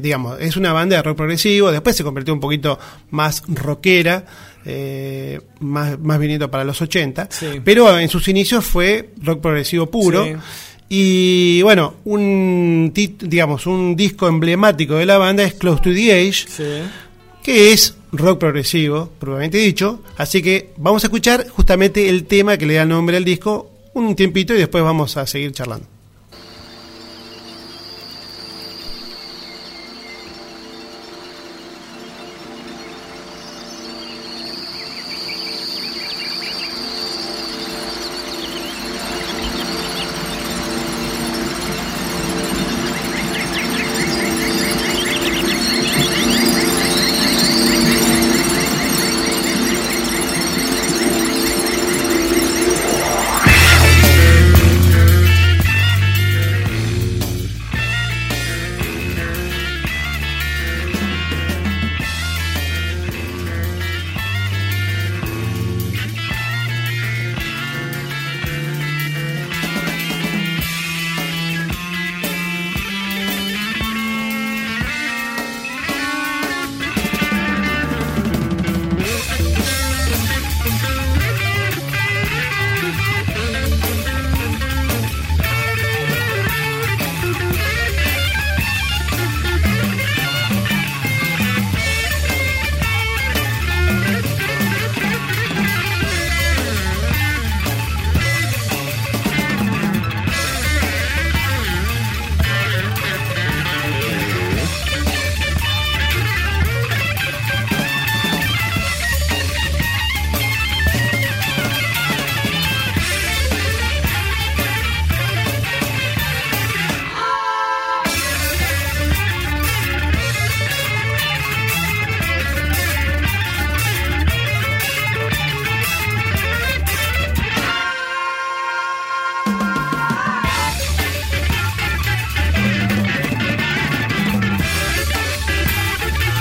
H: Digamos, es una banda de rock progresivo. Después se convirtió un poquito más rockera, eh, más, más viniendo para los 80.
I: Sí.
H: Pero en sus inicios fue rock progresivo puro.
I: Sí.
H: Y bueno, un, digamos, un disco emblemático de la banda es Close to the Age,
I: Sí.
H: que es rock progresivo, probablemente dicho. Así que vamos a escuchar justamente el tema que le da nombre al disco un tiempito y después vamos a seguir charlando.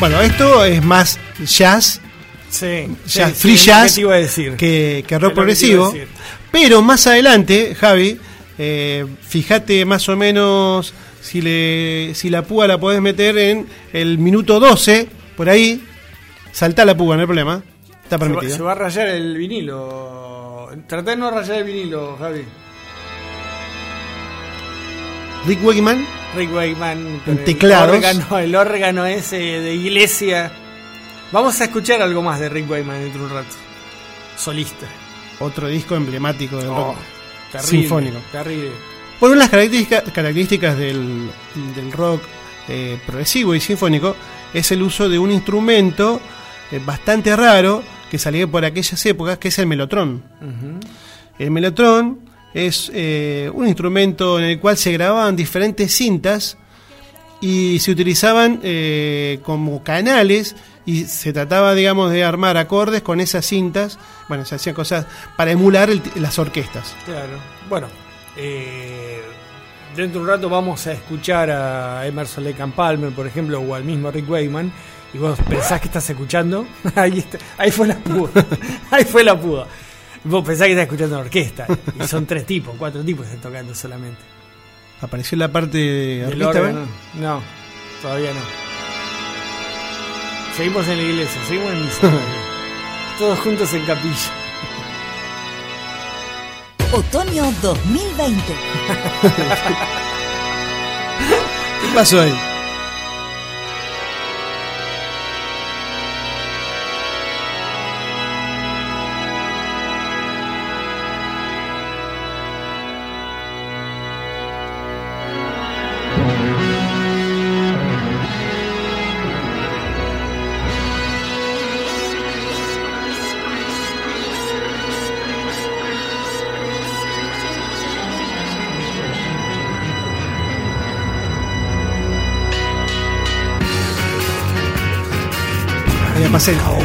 H: Bueno, esto es más jazz,
I: Sí,
H: jazz
I: sí,
H: free
I: sí,
H: jazz
I: iba a decir.
H: que, que rock progresivo. Pero más adelante, Javi, eh, fíjate más o menos si, le, si la púa la podés meter en el minuto 12, por ahí, saltá la púa, no hay problema. Está
I: Se va,
H: permitido.
I: se va a rayar el vinilo. Tratá de no rayar el vinilo, Javi.
H: Rick Wakeman
I: Rick con el
H: teclados.
I: órgano- El órgano ese de iglesia. Vamos a escuchar algo más de Rick Wakeman dentro de un rato. Solista.
H: otro disco emblemático del
I: Oh,
H: rock
I: terrible,
H: sinfónico.
I: Terrible.
H: Bueno, las características, características del, del rock eh, progresivo y sinfónico es el uso de un instrumento eh, bastante raro que salía por aquellas épocas, que es el melotrón. El melotrón es eh, un instrumento en el cual se grababan diferentes cintas y se utilizaban eh, como canales y se trataba, digamos, de armar acordes con esas cintas. Bueno, se hacían cosas para emular el- las orquestas.
I: Claro. Bueno, eh, dentro de un rato vamos a escuchar a Emerson Lake Palmer, por ejemplo, o al mismo Rick Wakeman. Y vos pensás que estás escuchando. [laughs] ahí, está- ahí fue la púa. [laughs] ahí fue la púa. Vos pensás que estás escuchando una orquesta. Y son tres tipos, cuatro tipos que están tocando solamente.
H: Apareció la parte de orquesta. ¿ven?
I: No, todavía no. Seguimos en la iglesia, seguimos en misa. [laughs] Todos juntos en capilla.
N: Otoño 2020. [laughs]
H: ¿Qué pasó? Ahí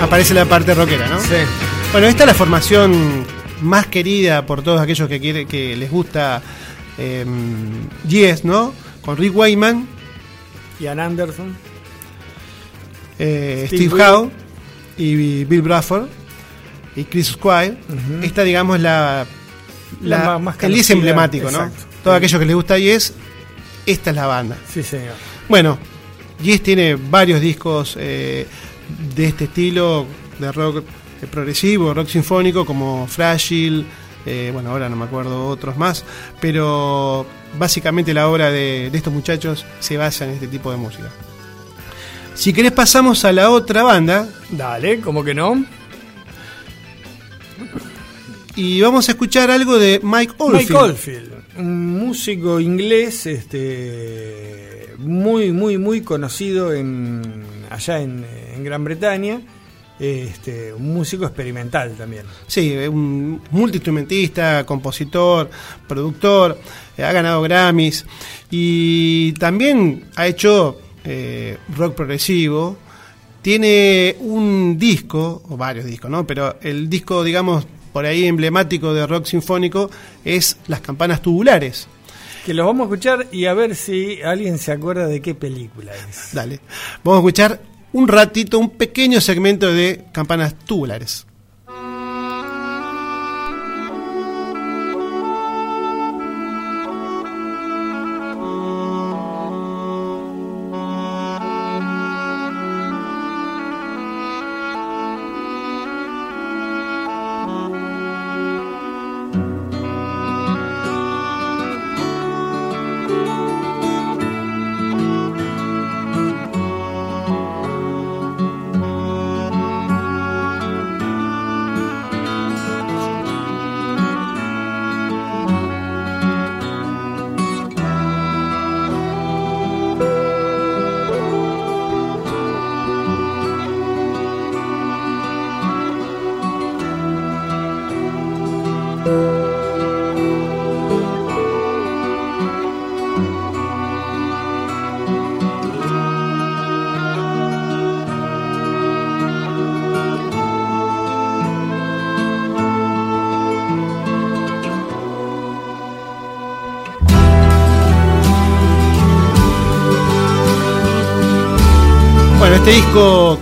H: aparece, la parte rockera, ¿no?
I: Sí.
H: Bueno, esta es la formación más querida por todos aquellos que quiere, que les gusta eh, Yes, ¿no? Con Rick Wayman,
I: Ian Anderson.
H: eh,
I: Steve
H: Steve, Howe y Bill Bradford y Chris Squire. Esta, digamos, la,
I: La más
H: el Yes emblemático, ¿no?
I: exacto.
H: Todos aquellos que les gusta Yes, esta es la banda.
I: Sí, señor.
H: Bueno, Yes tiene varios discos eh, de este estilo, de rock eh, progresivo, rock sinfónico, como Frágil, eh, bueno, ahora no me acuerdo otros más, pero básicamente la obra de, de estos muchachos se basa en este tipo de música. Si querés pasamos a la otra banda
I: Dale, ¿cómo que no?
H: y vamos a escuchar algo de Mike Oldfield.
I: Mike Oldfield, un músico inglés este, muy, muy, muy conocido en, allá en, en Gran Bretaña. Este, un músico experimental también.
H: Sí, un multiinstrumentista, compositor, productor, eh, ha ganado Grammys y también ha hecho eh, rock progresivo. Tiene un disco, o varios discos, ¿no? Pero el disco, digamos, por ahí emblemático de rock sinfónico es Las campanas tubulares.
I: Que los vamos a escuchar y a ver si alguien se acuerda de qué película es.
H: Dale. Vamos a escuchar un ratito, un pequeño segmento de campanas tubulares.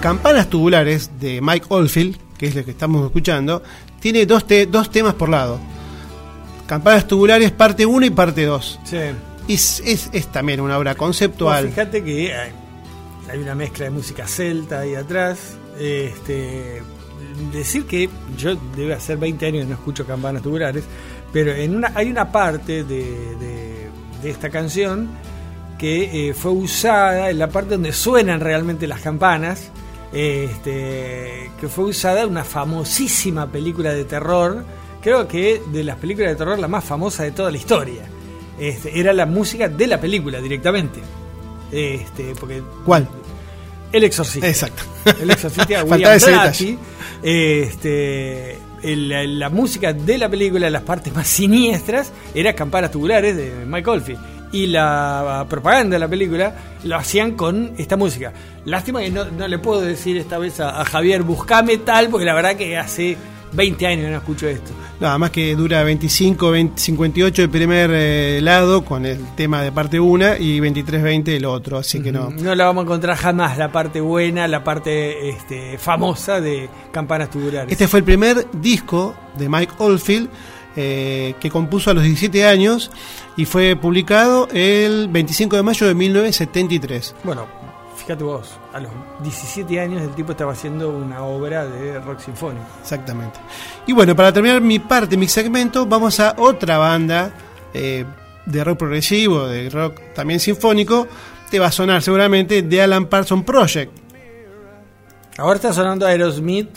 H: Campanas Tubulares de Mike Oldfield, que es el que estamos escuchando, tiene dos, te- dos temas por lado. Campanas Tubulares parte 1 y parte 2.
I: Sí.
H: Y es, es- es también una obra conceptual.
I: fíjate que hay, hay una mezcla de música celta ahí atrás. Este, decir que yo debe hacer 20 años que no escucho campanas tubulares, pero en una hay una parte de de esta canción que eh, fue usada en la parte donde suenan realmente las campanas, este, que fue usada en una famosísima película de terror, creo que de las películas de terror la más famosa de toda la historia. Este, era la música de la película directamente. Este, porque
H: ¿Cuál?
I: El Exorcista.
H: Exacto.
I: El Exorcista [laughs] William Blatty. Este, la música de la película, las partes más siniestras, era Campanas Tubulares de Mike Oldfield. Y la propaganda de la película lo hacían con esta música. Lástima que no, no le puedo decir esta vez a, a Javier, buscame tal, porque la verdad que hace 20 años no escucho esto.
H: Nada más que dura 25, 20, 58 el primer eh, lado con el tema de parte 1 y 23, 20 el otro, así que no.
I: No la vamos a encontrar jamás la parte buena, la parte este, famosa de Campanas Tubulares.
H: Este fue el primer disco de Mike Oldfield eh, que compuso a los 17 años y fue publicado el 25 de mayo de 1973.
I: Bueno, fíjate vos, a los 17 años el tipo estaba haciendo una obra de rock sinfónico.
H: Exactamente. Y bueno, para terminar mi parte, mi segmento, vamos a otra banda eh, de rock progresivo, de rock también sinfónico. Te va a sonar seguramente de Alan Parsons Project.
I: Ahora está sonando Aerosmith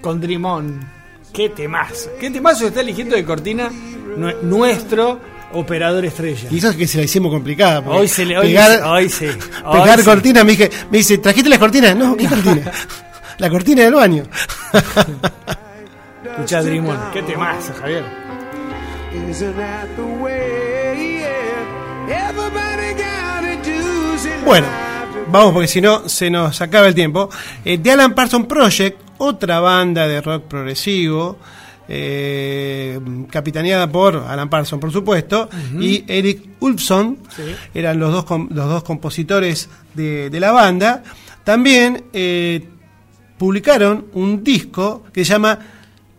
I: con Dream On. Qué temazo. Qué temazo está eligiendo de cortina nue- nuestro operador estrella.
H: Y eso es que se la hicimos complicada.
I: Hoy se le hoy,
H: pegar,
I: hoy sí. Hoy
H: pegar
I: sí.
H: cortina, me, dije, me dice, ¿trajiste las cortinas? No, ¿qué cortina? la cortina del baño. [laughs]
I: Escuchá Dream On. Qué temazo, Javier.
H: Bueno, vamos porque si no se nos acaba el tiempo. Eh, The Alan Parsons Project, otra banda de rock progresivo, eh, capitaneada por Alan Parsons, por supuesto, y Eric Ulfson, eran los dos, los dos compositores de, de la banda. También eh, publicaron un disco que se llama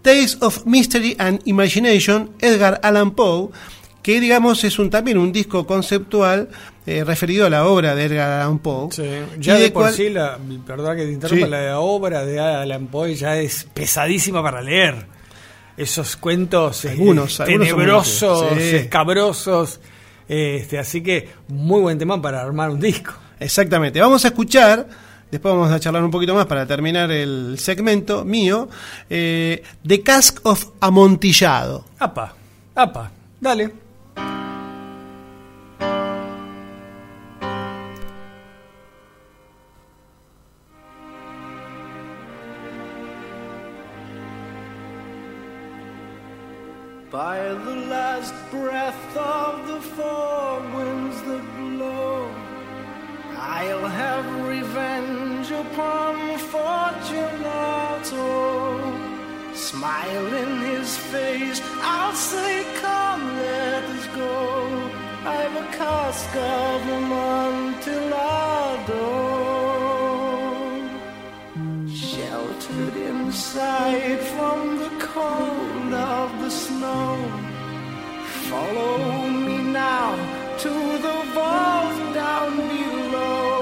H: Tales of Mystery and Imagination, Edgar Allan Poe, que digamos es un también un disco conceptual eh, referido a la obra de Edgar Allan Poe.
I: Ya
H: y
I: de por
H: cual-
I: sí, la, perdón que te interrumpa,
H: Sí.
I: la obra de Alan Poe ya es pesadísima para leer. Esos cuentos eh,
H: Algunos, algunos
I: tenebrosos,
H: sí.
I: escabrosos. Este, así que muy buen tema para armar un disco.
H: Exactamente. Vamos a escuchar, después vamos a charlar un poquito más para terminar el segmento mío, eh, The Cask of Amontillado.
I: Apa, apa, dale.
K: By the last breath of the four winds that blow, I'll have revenge upon Fortunato. Smile in his face, I'll say, Come, let us go. I've a cask of Amontillado. Sheltered inside from the cold snow. Follow me now to the vault down below.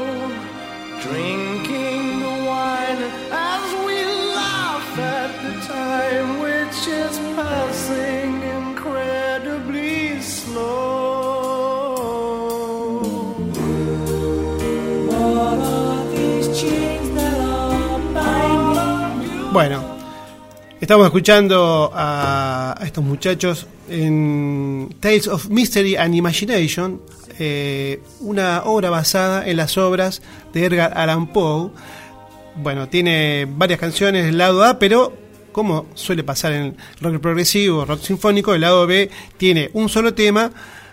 K: Drinking the wine as we laugh at the time which is passing incredibly slow. What are these chains that are binding you?
H: Bueno, estamos escuchando a, a estos muchachos en Tales of Mystery and Imagination, eh, una obra basada en las obras de Edgar Allan Poe. Bueno, tiene varias canciones del lado A, pero como suele pasar en rock progresivo, rock sinfónico, el lado B tiene un solo tema,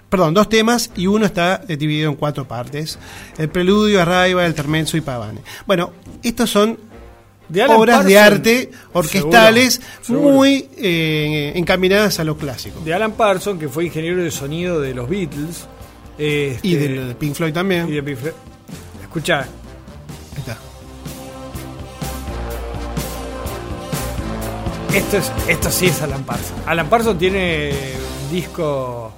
H: perdón, dos temas y uno está dividido en cuatro partes. El preludio, Arrival, el Termenzo y Pavane. Bueno, estos son
I: De
H: obras de arte orquestales
I: seguro, seguro.
H: muy eh, encaminadas a lo clásico.
I: De Alan Parsons, que fue ingeniero de sonido de los Beatles. este,
H: Y del de Pink Floyd también.
I: y de Pink Floyd. Escucha,
H: Ahí está.
I: Esto, es, esto sí es Alan Parsons. Alan Parsons tiene un disco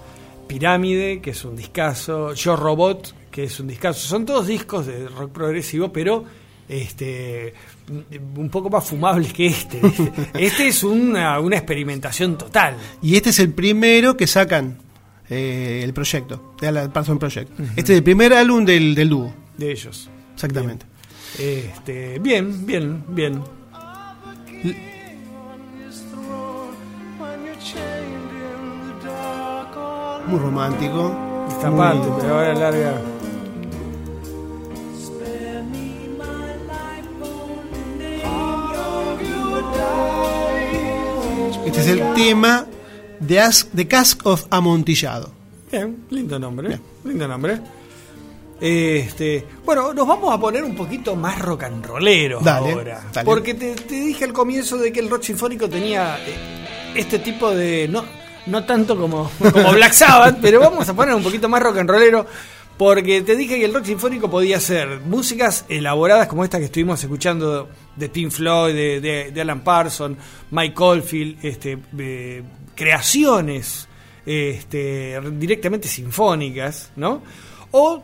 I: Pirámide, que es un discazo, Yo Robot, que es un discazo. Son todos discos de rock progresivo, pero este un poco más fumables que este. [laughs] Este es una, una experimentación total.
H: Y este es el primero que sacan eh, el proyecto, de Alan Parsons Project. Este es el primer álbum del, del dúo.
I: De ellos.
H: Exactamente.
I: Este, bien, bien, bien.
H: Muy romántico.
I: Esta
H: Muy-
I: parte, pero ahora larga.
H: Este es el tema de, As- de Cask of Amontillado.
I: Bien, lindo nombre. Lindo nombre. Este, bueno, nos vamos a poner un poquito más rock and rolleros
H: Dale,
I: ahora.
H: dale.
I: Porque te, te dije al comienzo de que el rock sinfónico tenía eh, este tipo de. No, no tanto como, como Black Sabbath, [laughs] pero vamos a poner un poquito más rock and rollero. Porque te dije que el rock sinfónico podía ser músicas elaboradas como esta que estuvimos escuchando de Pink Floyd, de, de- de Alan Parsons, Mike Oldfield, este, eh, creaciones este, directamente sinfónicas, ¿no? O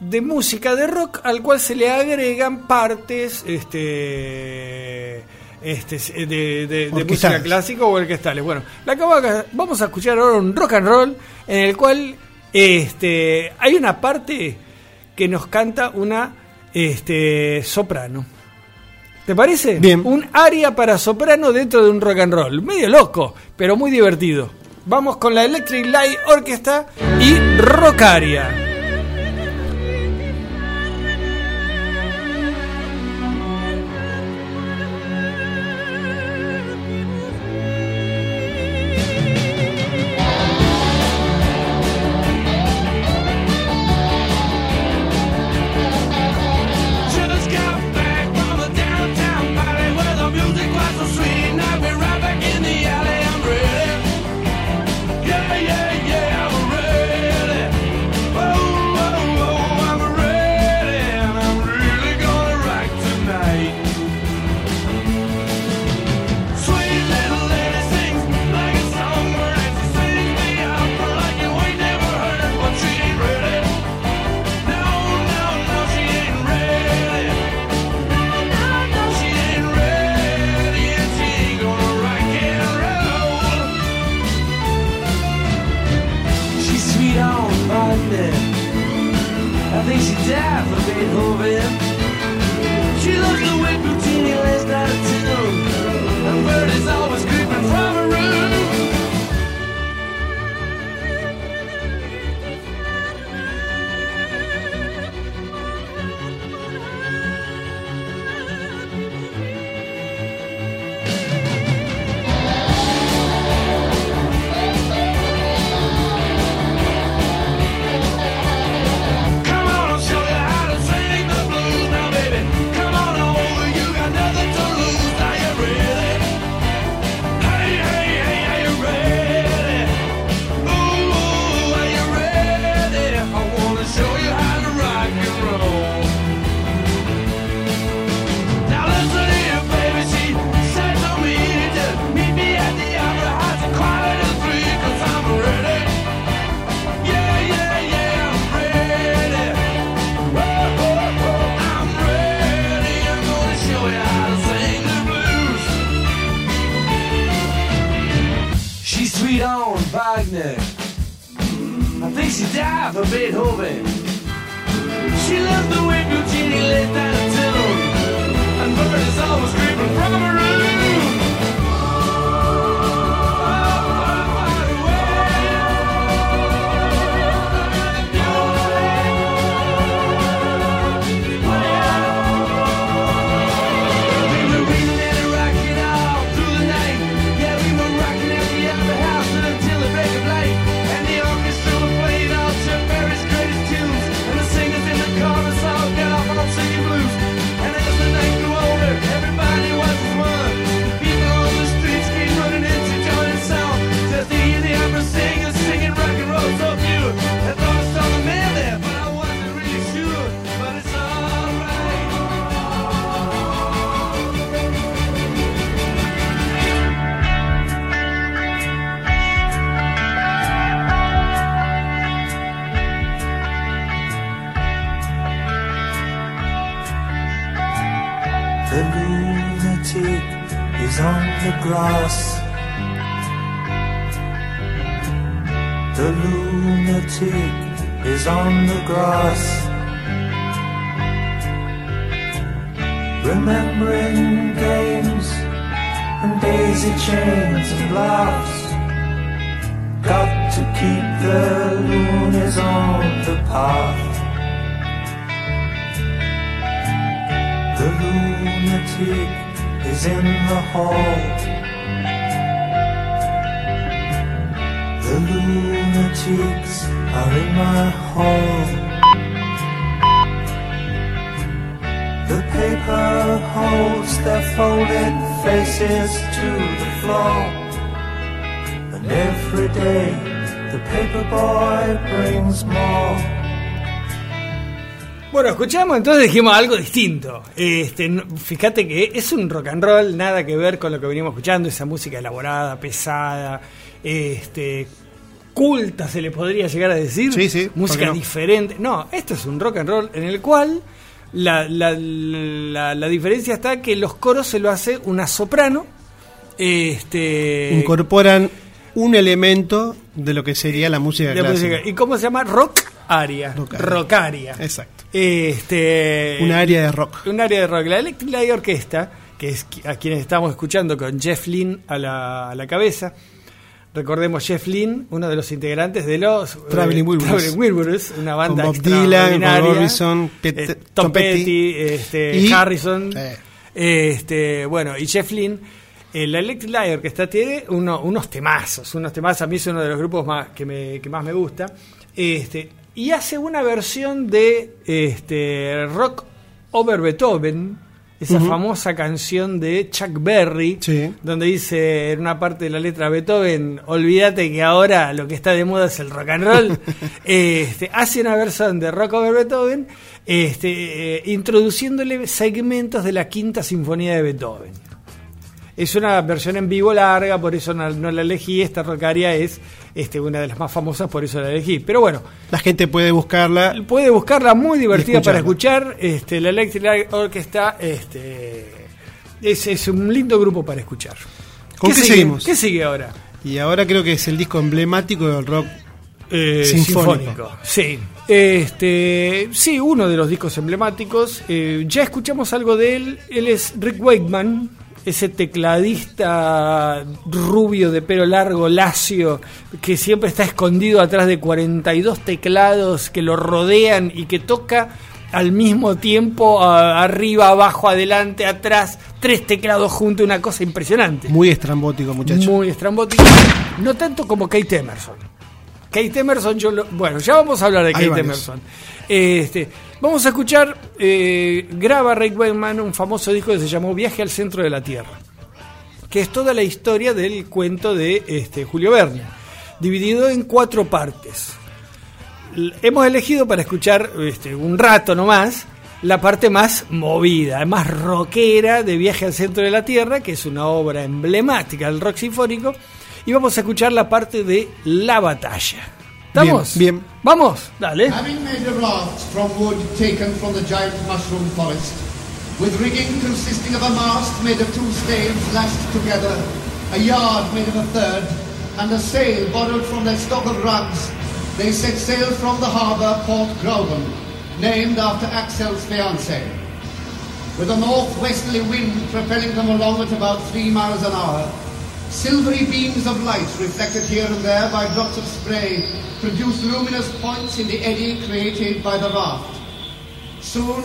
I: de música de rock al cual se le agregan partes este este de, de- de música clásica o orquestales. Bueno, la acabo acá- vamos a escuchar ahora un rock and roll en el cual este hay una parte que nos canta una este soprano. ¿Te parece?
H: Bien.
I: Un aria para soprano dentro de un rock and roll. Medio loco, pero muy divertido. Vamos con la Electric Light Orchestra y Rockaria.
E: Just And
O: every day the paper boy brings more.
I: Bueno, escuchamos, entonces dijimos algo distinto. Este, fíjate que es un rock and roll, nada que ver con lo que venimos escuchando, esa música elaborada, pesada, este, culta se le podría llegar a decir.
H: Sí, sí, ¿por
I: Música
H: no?
I: diferente. No, esto es un rock and roll en el cual la, la, la, la diferencia está que los coros se lo hace una soprano. Este,
H: Incorporan un elemento de lo que sería la música
I: de
H: clásica.
I: música. ¿Y cómo se llama? Rock aria.
H: Rock aria. Exacto.
I: Este,
H: Un área de rock.
I: un área de rock. La Electric Light Orquesta, que es a quienes estamos escuchando con Jeff Lynne a la, a la cabeza. Recordemos Jeff Lynne, uno de los integrantes de los
H: Traveling Wilburys.
I: Traveling Wilburys, una banda
H: Con Bob Dylan, Robinson, Pete-
I: Eh, Tom
H: Tom Petty.
I: Petty, este,
H: Y-
I: Harrison,
H: Eh.
I: este, bueno, y Jeff Lynne. La Electric Light Orchestra tiene uno- unos temazos, unos temazos. A mí es uno de los grupos más que, me, que más me gusta. Este, y hace una versión de este, Rock Over Beethoven, esa famosa canción de Chuck Berry, donde dice en una parte de la letra Beethoven, olvídate que ahora lo que está de moda es el rock and roll. [laughs] este, hace una versión de Rock Over Beethoven, este, eh, introduciéndole segmentos de la quinta sinfonía de Beethoven. Es una versión en vivo larga, por eso no, no la elegí. Esta rockaria es este, una de las más famosas, por eso la elegí. Pero bueno,
H: La gente puede buscarla.
I: puede buscarla muy divertida para escuchar. Este, la Electric Orchestra este, es, es un lindo grupo para escuchar.
H: ¿Con qué seguimos?
I: ¿Qué sigue ahora?
H: Y ahora creo que es el disco emblemático del rock
I: Eh,
H: sinfónico.
I: Sí. Este, sí, uno de los discos emblemáticos. Eh, ya escuchamos algo de él. Él es Rick Wakeman, ese tecladista rubio de pelo largo, lacio, que siempre está escondido atrás de 42 teclados que lo rodean y que toca al mismo tiempo a- arriba, abajo, adelante, atrás, tres teclados juntos, una cosa impresionante.
H: Muy estrambótico, muchacho.
I: Muy estrambótico. No tanto como Kate Emerson. Kate Emerson, yo lo- bueno, ya vamos a hablar de
H: Hay
I: Kate
H: varios.
I: Emerson. Este, vamos a escuchar, eh, graba Rick Wakeman un famoso disco que se llamó Viaje al centro de la Tierra, que es toda la historia del cuento de este, Julio Verne, dividido en cuatro partes. Hemos elegido para escuchar este, un rato nomás la parte más movida, más rockera de Viaje al centro de la Tierra, que es una obra emblemática del rock sinfónico, y vamos a escuchar la parte de La batalla. ¿Estamos?
H: Bien, bien.
I: Vamos, dale.
P: Having made a raft from wood taken from the giant mushroom forest, with rigging consisting of a mast made of two staves lashed together, a yard made of a third, and a sail borrowed from their stock of rugs, they set sail from the harbour Port Grogan, named after Axel's fiancée. With a northwesterly wind propelling them along at about three miles an hour, silvery beams of light reflected here and there by drops of spray produced luminous points in the eddy created by the raft. Soon,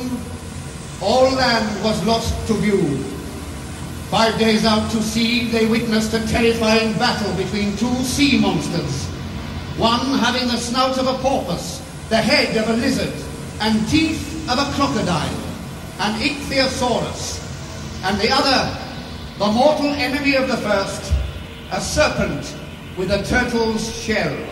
P: all land was lost to view. Five days out to sea, they witnessed a terrifying battle between two sea monsters. One having the snout of a porpoise, the head of a lizard, and teeth of a crocodile, an ichthyosaurus. And the other, the mortal enemy of the first, a serpent with a turtle's shell.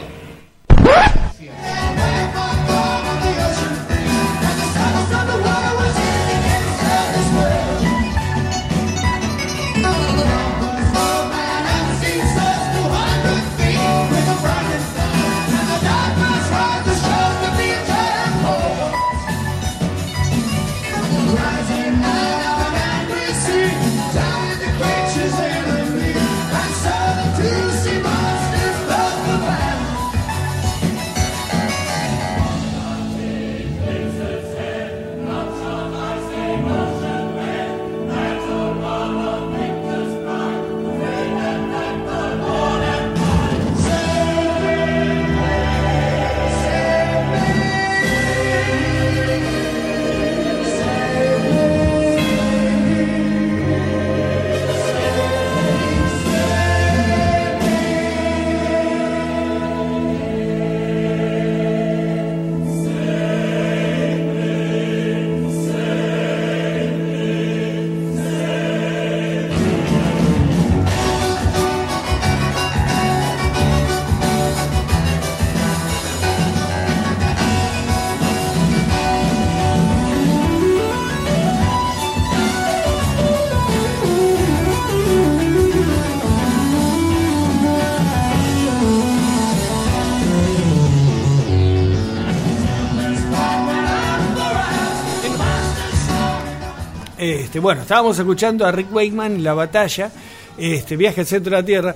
I: Este, bueno, estábamos escuchando a Rick Wakeman en la batalla, este, Viaje al centro de la Tierra.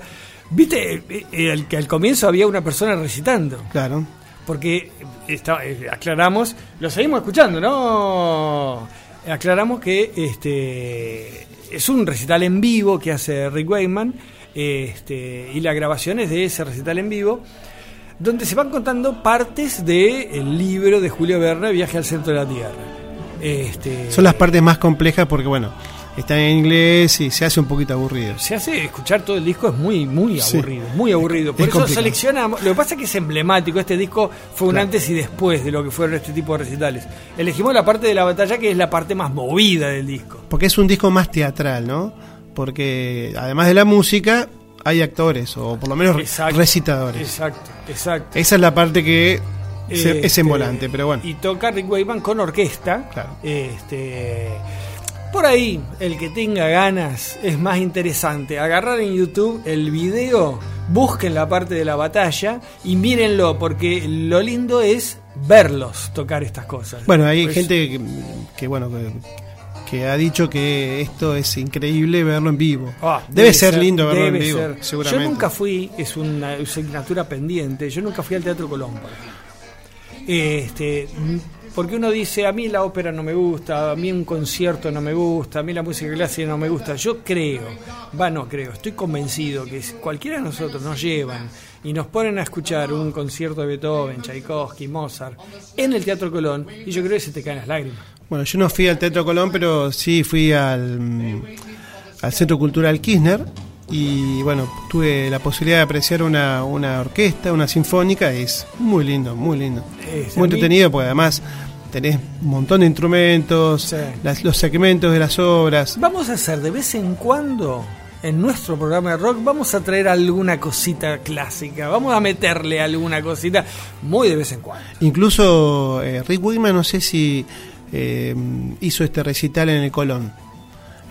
I: Viste eh, eh, el, que al comienzo había una persona recitando.
H: Claro.
I: Porque está- eh, aclaramos, lo seguimos escuchando, ¿no? Aclaramos que este es un recital en vivo que hace Rick Wakeman este, y la grabación es de ese recital en vivo donde se van contando partes del libro de Julio Verne, Viaje al centro de la Tierra. Este,
H: Son las partes más complejas porque, bueno, están en inglés y se hace un poquito aburrido.
I: se hace escuchar todo el disco es muy muy
H: Sí.
I: aburrido, muy aburrido. Por
H: Es
I: eso
H: complicado.
I: seleccionamos, lo que pasa es que es emblemático, este disco fue un
H: Claro.
I: antes y después de lo que fueron este tipo de recitales. Elegimos la parte de la batalla que es la parte más movida del disco.
H: Porque es un disco más teatral, ¿no? Porque además de la música, hay actores, o por lo menos
I: Exacto.
H: recitadores.
I: Exacto, exacto.
H: Esa es la parte que se- es
I: Este,
H: envolante, pero bueno.
I: Y toca Rick Wakeman con orquesta. Este, por ahí, el que tenga ganas es más interesante. Agarrar en YouTube el video, busquen la parte de la batalla y mírenlo, porque lo lindo es verlos tocar estas cosas.
H: Bueno, hay
I: Pues,
H: gente que, que, bueno, que, que ha dicho que esto es increíble verlo en vivo.
I: ah,
H: debe, ser, lindo verlo en
I: debe
H: vivo,
I: ser.
H: seguramente.
I: Yo nunca fui, es una asignatura pendiente, yo nunca fui al Teatro Colón, por ejemplo. Este, porque uno dice, a mí la ópera no me gusta, a mí un concierto no me gusta, a mí la música clásica no me gusta. Yo creo, va, no creo, estoy convencido que cualquiera de nosotros nos llevan y nos ponen a escuchar un concierto de Beethoven, Tchaikovsky, Mozart en el Teatro Colón, y yo creo que se te caen las lágrimas.
H: Bueno, yo no fui al Teatro Colón, pero sí fui al, mm, al Centro Cultural Kirchner y bueno, tuve la posibilidad de apreciar una, una orquesta, una sinfónica, es muy lindo, muy lindo.
I: Es,
H: muy
I: mí-
H: entretenido porque además tenés un montón de instrumentos, las- los segmentos de las obras.
I: Vamos a hacer de vez en cuando en nuestro programa de rock, vamos a traer alguna cosita clásica, vamos a meterle alguna cosita muy de vez en cuando.
H: Incluso eh, Rick Wakeman, no sé si eh, hizo este recital en el Colón.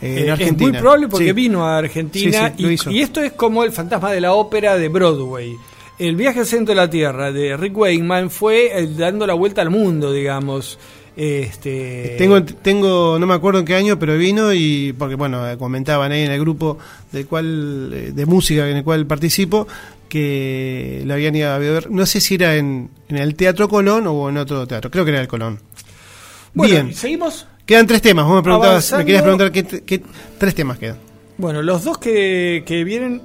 H: Eh, en Argentina.
I: Es muy probable porque
H: Sí.
I: vino a Argentina
H: Sí, sí, lo
I: y,
H: hizo.
I: y esto es como el fantasma de la ópera de Broadway. El viaje al centro de la Tierra de Rick Wakeman fue eh, dando la vuelta al mundo, digamos. Este,
H: Tengo, tengo, no me acuerdo en qué año, pero vino y, porque bueno, eh, comentaban ahí en el grupo del cual, de música en el cual participo, que lo habían ido a ver, no sé si era en, en el Teatro Colón o en otro teatro, creo que era el Colón.
I: Bueno,
H: Bien,
I: seguimos.
H: Quedan tres temas, vos me preguntabas,
I: Avanzando.
H: me querías preguntar qué, qué- tres temas quedan.
I: Bueno, los dos que, que vienen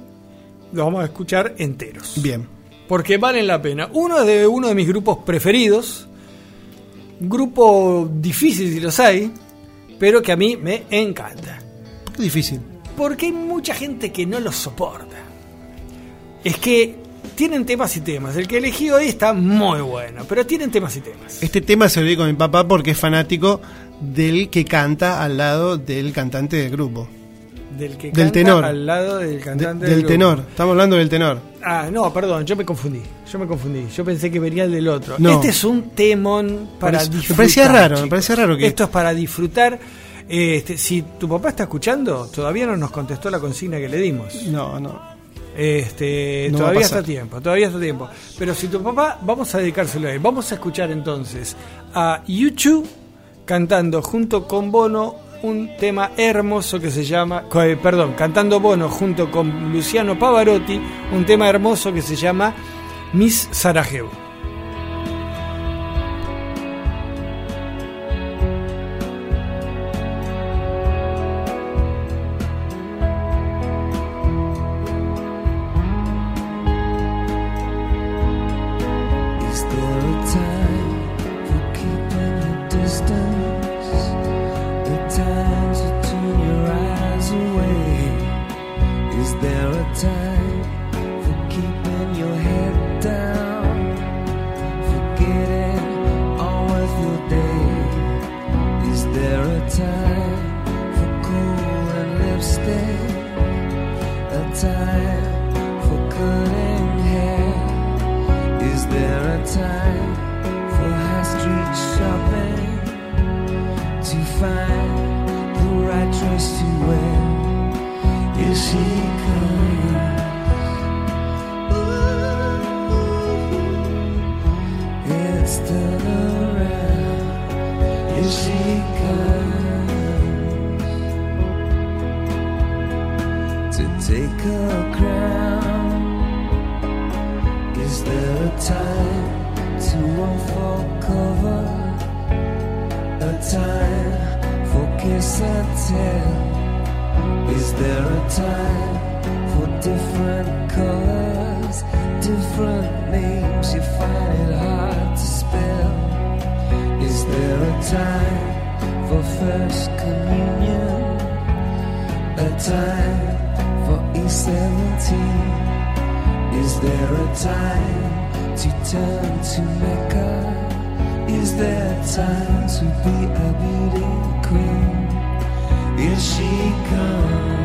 I: los vamos a escuchar enteros.
H: Bien.
I: Porque valen la pena. Uno es de uno de mis grupos preferidos. Grupo difícil si los hay, pero que a mí me encanta.
H: ¿Por qué difícil?
I: Porque hay mucha gente que no los soporta. Es que tienen temas y temas. El que elegí hoy está muy bueno, pero tienen temas y temas.
H: Este tema se lo di con mi papá porque es fanático del que canta al lado del cantante del grupo.
I: Del que
H: Del
I: canta
H: tenor.
I: al lado del
H: De-
I: cantante
H: del
I: grupo.
H: tenor, estamos hablando del tenor.
I: Ah, no, perdón, yo me confundí. Yo me confundí. Yo pensé que venía el del otro.
H: No.
I: Este es un temón para
H: Parece- me
I: disfrutar.
H: parecía raro, me parecía raro que-
I: Esto es para disfrutar. Este, si tu papá está escuchando, todavía no nos contestó la consigna que le dimos.
H: No, no.
I: Este,
H: No
I: todavía está tiempo, todavía está a tiempo. Pero si tu papá, vamos a dedicárselo a él. Vamos a escuchar entonces a YouTube cantando junto con Bono un tema hermoso que se llama, eh, perdón, cantando Bono junto con Luciano Pavarotti, un tema hermoso que se llama Miss Sarajevo.
O: Time for cool and lipstick? A time for cutting hair? Is there a time for high street shopping to find the right dress to wear? Is she coming? Is there a time to run for cover? A time for kiss and tell? Is there a time for different colors, different names? You find it hard to spell. Is there a time for first communion? A time for E17? Is there a time to turn to Mecca? Is there time to be a beauty queen? Here she comes.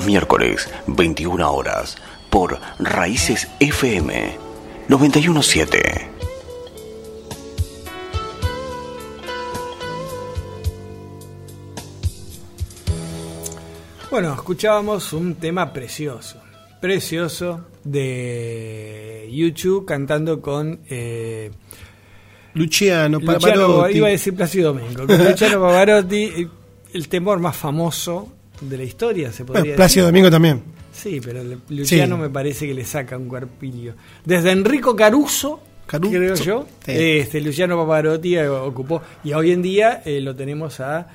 B: Los miércoles, 21 horas, por Raíces FM 917.
I: Bueno, escuchábamos un tema precioso, precioso de YouTube cantando con eh,
H: Luciano,
I: Luciano,
H: Pavarotti.
I: iba a decir Plácido Domingo, con Luciano [laughs] Pavarotti, el temor más famoso de la historia, se podría
H: Bueno, Plácido
I: decir.
H: Domingo también.
I: Sí, pero Luciano
H: Sí.
I: me parece que le saca un cuerpillo. Desde Enrico Caruso, creo yo,
H: sí.
I: este, Luciano Pavarotti eh, ocupó, y hoy en día eh, lo tenemos a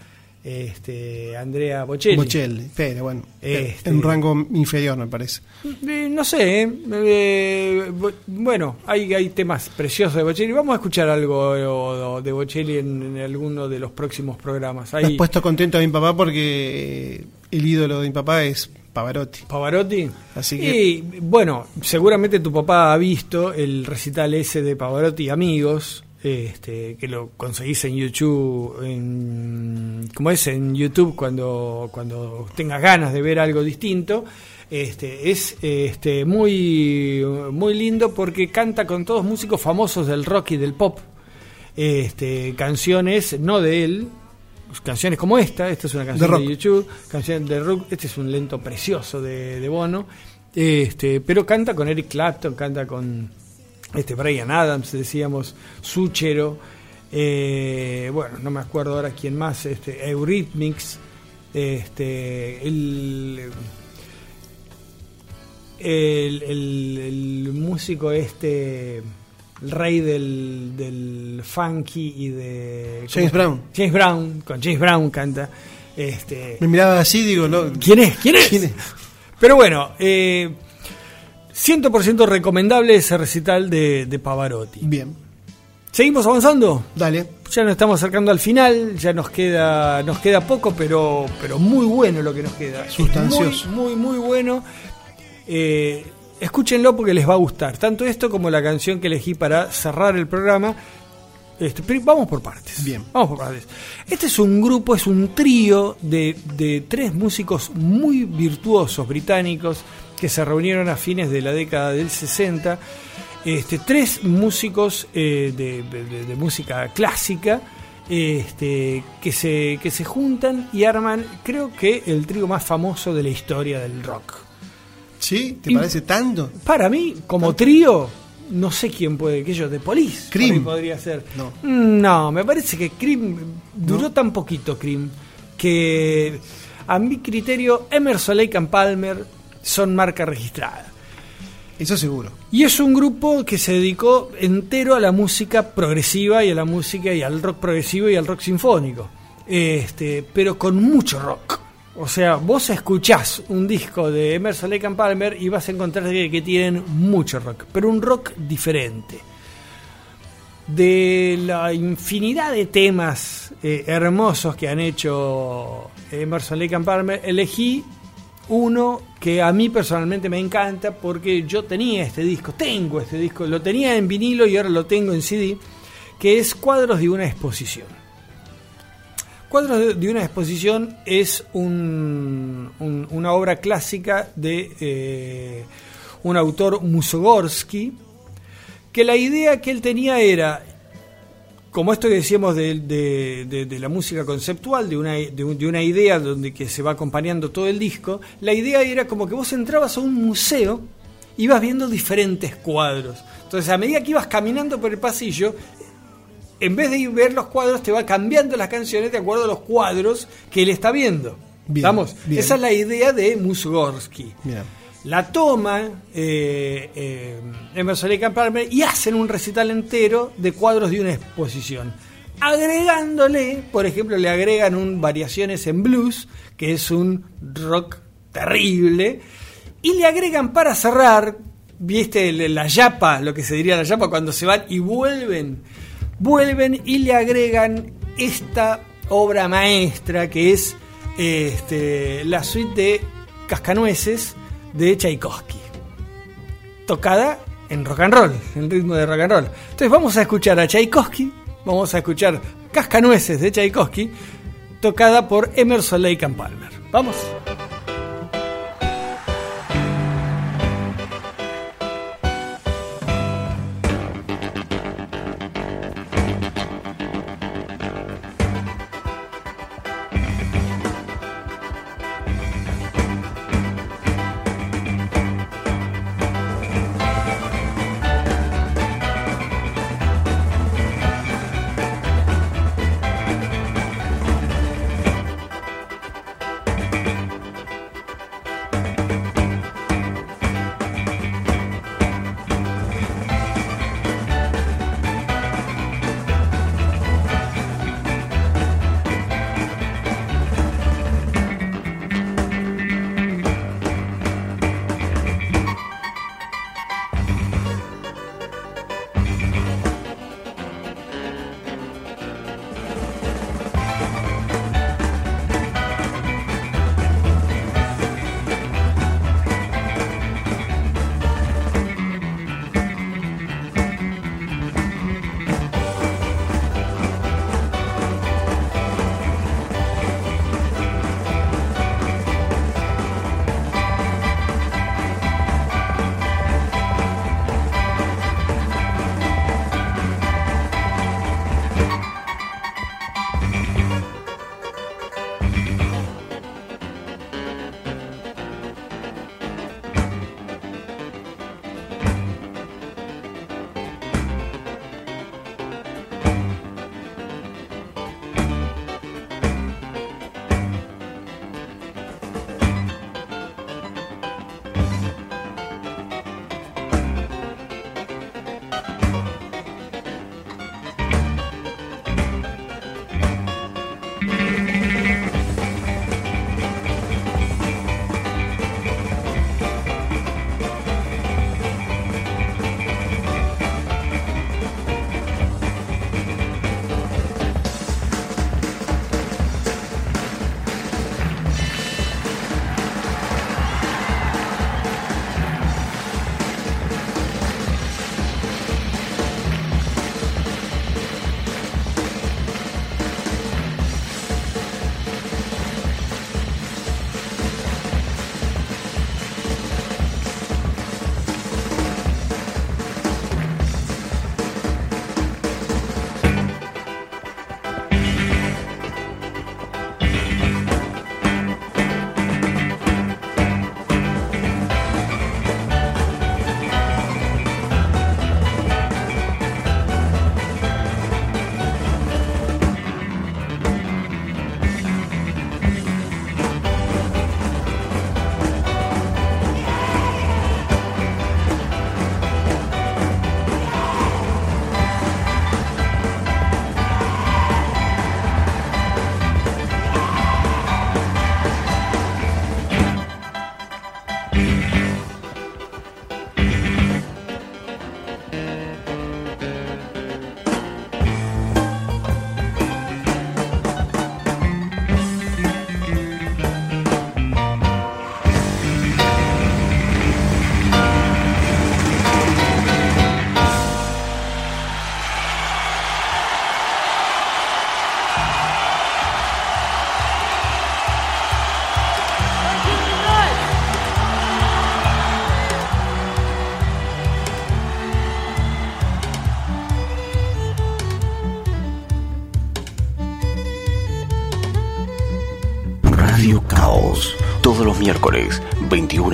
I: este, Andrea Bocelli.
H: Bocelli, pero bueno,
I: Este-
H: en un rango inferior me parece.
I: Eh, no sé, eh, eh, bu- bueno, hay, hay temas preciosos de Bocelli. Vamos a escuchar algo de Bocelli en, en alguno de los próximos programas.
H: Me has puesto contento a mi papá porque eh, el ídolo de mi papá es Pavarotti.
I: Pavarotti.
H: Así que
I: Y bueno, seguramente tu papá ha visto el recital ese de Pavarotti y Amigos, este, que lo conseguís en YouTube, en, como es en YouTube cuando, cuando tengas ganas de ver algo distinto. Este, es este, muy, muy lindo porque canta con todos músicos famosos del rock y del pop. Este, canciones, no de él, canciones como esta, esta es una canción
H: De
I: de. YouTube, canción de rock, este es un lento precioso de, de Bono, este, pero canta con Eric Clapton, canta con este Brian Adams, decíamos, Suchero, eh, bueno, no me acuerdo ahora quién más, este, Eurythmics, este, el, el, el- el músico este, el rey del, del funky y de...
H: James. Brown.
I: James Brown, con James Brown canta. Este,
H: me miraba así, digo, no,
I: ¿Quién es? ¿Quién es? Pero bueno, eh, 100% recomendable ese recital de, de Pavarotti.
H: Bien.
I: ¿Seguimos avanzando?
H: Dale.
I: Ya nos estamos acercando al final, ya nos queda, nos queda poco, pero, pero muy bueno lo que nos queda.
H: Sustancioso.
I: Muy, muy, muy bueno. Eh, escúchenlo porque les va a gustar. Tanto esto como la canción que elegí para cerrar el programa. Este, pero vamos por partes.
H: Bien.
I: Vamos por partes. Este es un grupo, es un trío de, de tres músicos muy virtuosos británicos que se reunieron a fines de la década del 60. Este, tres músicos eh, de, de- de música clásica este, que, se, que se juntan y arman, creo que, el trío más famoso de la historia del rock.
H: ¿Sí? ¿Te
I: Y-
H: parece tanto?
I: Para mí, como trío, no sé quién puede, que yo, de Police.
H: Cream.
I: podría ser.
H: No.
I: No, me parece que Cream duró tan poquito, Cream, que a mi criterio Emerson Lake and Palmer son marca registrada.
H: Eso seguro.
I: Y es un grupo que se dedicó entero a la música progresiva y a la música y al rock progresivo y al rock sinfónico. Este, pero con mucho rock. O sea, vos escuchás un disco de Emerson Lake and Palmer y vas a encontrar que, que tienen mucho rock, pero un rock diferente. De la infinidad de temas eh, hermosos que han hecho Emerson Lake and Palmer, elegí uno que a mí personalmente me encanta porque yo tenía este disco, tengo este disco, lo tenía en vinilo y ahora lo tengo en CD, que es Cuadros de una exposición. Cuadros de- una exposición es un- una obra clásica de eh, un autor Musogorsky, que la idea que él tenía era, como esto que decíamos de, de- de- de la música conceptual, de una, de, un- de una idea donde que se va acompañando todo el disco, la idea era como que vos entrabas a un museo ibas viendo diferentes cuadros. Entonces, a medida que ibas caminando por el pasillo, en vez de ir ver los cuadros, te va cambiando las canciones de acuerdo a los cuadros que él está viendo.
H: Bien,
I: ¿Estamos?
H: bien.
I: Esa es la idea de Mussorgsky.
H: Mira.
I: La toma eh, eh, Emerson Lake and Palmer y hacen un recital entero de cuadros de una exposición. Agregándole, por ejemplo, le agregan un variaciones en blues, que es un rock terrible, y le agregan para cerrar, viste, la yapa, lo que se diría la yapa cuando se van y vuelven, vuelven y le agregan esta obra maestra que es este, la suite de Cascanueces de Tchaikovsky. Tocada en rock and roll, en ritmo de rock and roll. Entonces vamos a escuchar a Tchaikovsky, vamos a escuchar Cascanueces de Tchaikovsky, tocada por Emerson Lake and Palmer. Vamos.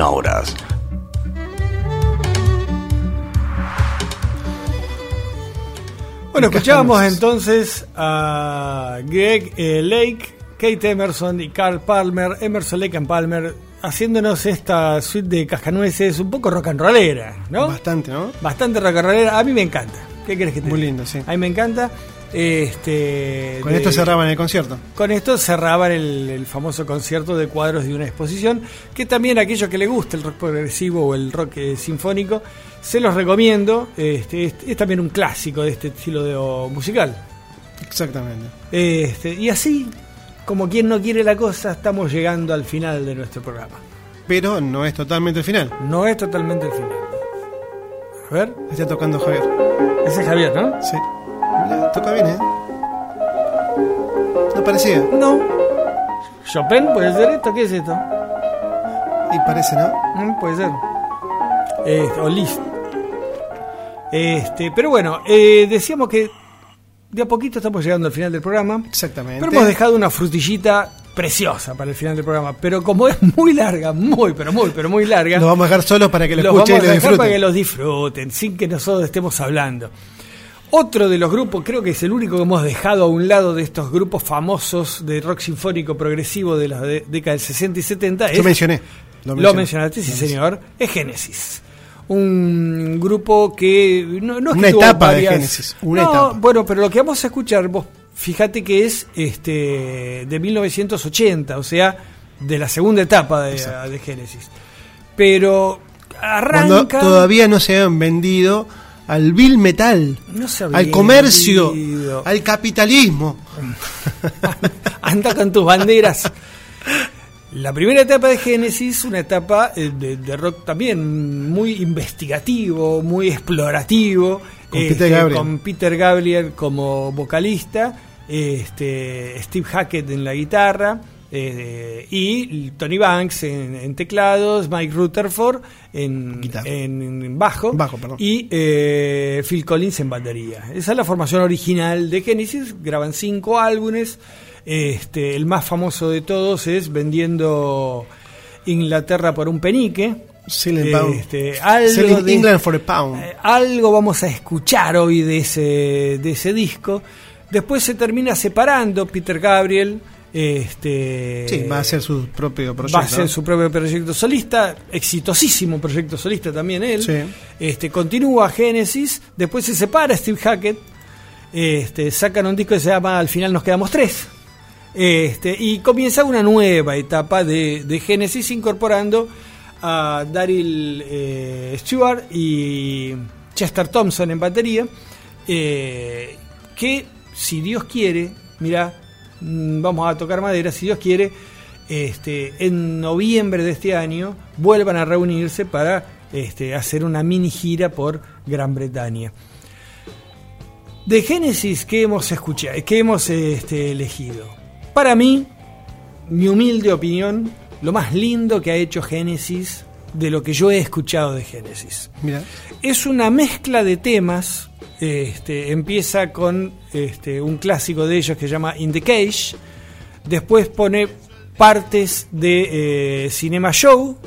B: 21 horas.
I: Bueno, escuchábamos entonces a Greg eh, Lake, Kate Emerson y Carl Palmer, Emerson Lake and Palmer, haciéndonos esta suite de cascanueces un poco rock and rollera, ¿no?
H: Bastante, ¿no?
I: Bastante rock and rollera. A mí me encanta. ¿Qué crees que te
H: Muy lindo, sí.
I: A mí me encanta. Este,
H: Con
I: de-
H: esto cerraban el concierto.
I: Con esto cerraban el, el famoso concierto de cuadros de una exposición, que también a aquellos que les gusta el rock progresivo o el rock eh, sinfónico, se los recomiendo. Este, es, es también un clásico de este estilo de, o musical.
H: Exactamente.
I: Este, y así, como quien no quiere la cosa, estamos llegando al final de nuestro programa.
H: Pero no es totalmente el final.
I: No es totalmente el final. A ver.
H: Está tocando Javier.
I: Ese es Javier, ¿no?
H: Sí. Toca bien, ¿eh? No parecía.
I: No. Chopin, ¿puede ser esto? ¿Qué es esto?
H: Y parece, ¿no?
I: Mm, puede ser. Este, o Liszt. Este, pero bueno, eh, decíamos que de a poquito estamos llegando al final del programa.
H: Exactamente.
I: Pero hemos dejado una frutillita preciosa para el final del programa. Pero como es muy larga, muy, pero muy, pero muy larga.
H: Lo vamos a dejar solo para que lo
I: los
H: escuchen y
I: vamos a dejar para que los disfruten, sin que nosotros estemos hablando. Otro de los grupos, creo que es el único que hemos dejado a un lado de estos grupos famosos de rock sinfónico progresivo de las de- décadas del 60 y 70.
H: Yo
I: es-
H: mencioné.
I: Lo,
H: mencioné.
I: mencionaste, sí
H: Lo
I: señor. Es Génesis. Un grupo que no, no es
H: Una etapa de Génesis, una
I: No,
H: etapa.
I: Bueno, pero lo que vamos a escuchar, vos fíjate que es este de 1980, o sea, de la segunda etapa de, de Génesis. Pero
H: Cuando
I: arranca
H: todavía no se habían vendido al Bill Metal,
I: No
H: al comercio, al capitalismo. [laughs]
I: anda con tus banderas. La primera etapa de Génesis, una etapa eh, de, de rock también muy investigativo, muy explorativo,
H: Con
I: este,
H: Peter Gabriel.
I: con Peter Gabriel como vocalista, este, Steve Hackett en la guitarra, eh, y Tony Banks en, en teclados, Mike Rutherford en, en- en bajo, y eh, Phil Collins en batería. Esa es la formación original de Genesis, graban cinco álbumes. Este, el más famoso de todos es Vendiendo Inglaterra por un penique. Este, algo de-
H: England for a Pound.
I: eh, algo vamos a escuchar hoy de ese, de ese disco. Después se termina separando Peter Gabriel. Este,
H: Sí, va a hacer su propio proyecto.
I: Va a ser su propio proyecto solista, exitosísimo proyecto solista también él.
H: Sí.
I: Este, continúa Genesis, después se separa Steve Hackett, este, sacan un disco que se llama Al final nos quedamos tres. Este, y comienza una nueva etapa de, de Genesis incorporando a Daryl eh, Stewart y Chester Thompson en batería. eh, que si Dios quiere, mira, vamos a tocar madera, si Dios quiere, este, en noviembre de este año vuelvan a reunirse para este, hacer una mini gira por Gran Bretaña. De Génesis, ¿qué hemos escuchado? ¿Qué hemos este, elegido? Para mí, mi humilde opinión, lo más lindo que ha hecho Génesis de lo que yo he escuchado de Génesis. Es una mezcla de temas. Este, empieza con este, un clásico de ellos que se llama In the Cage. Después pone partes de eh, Cinema Show,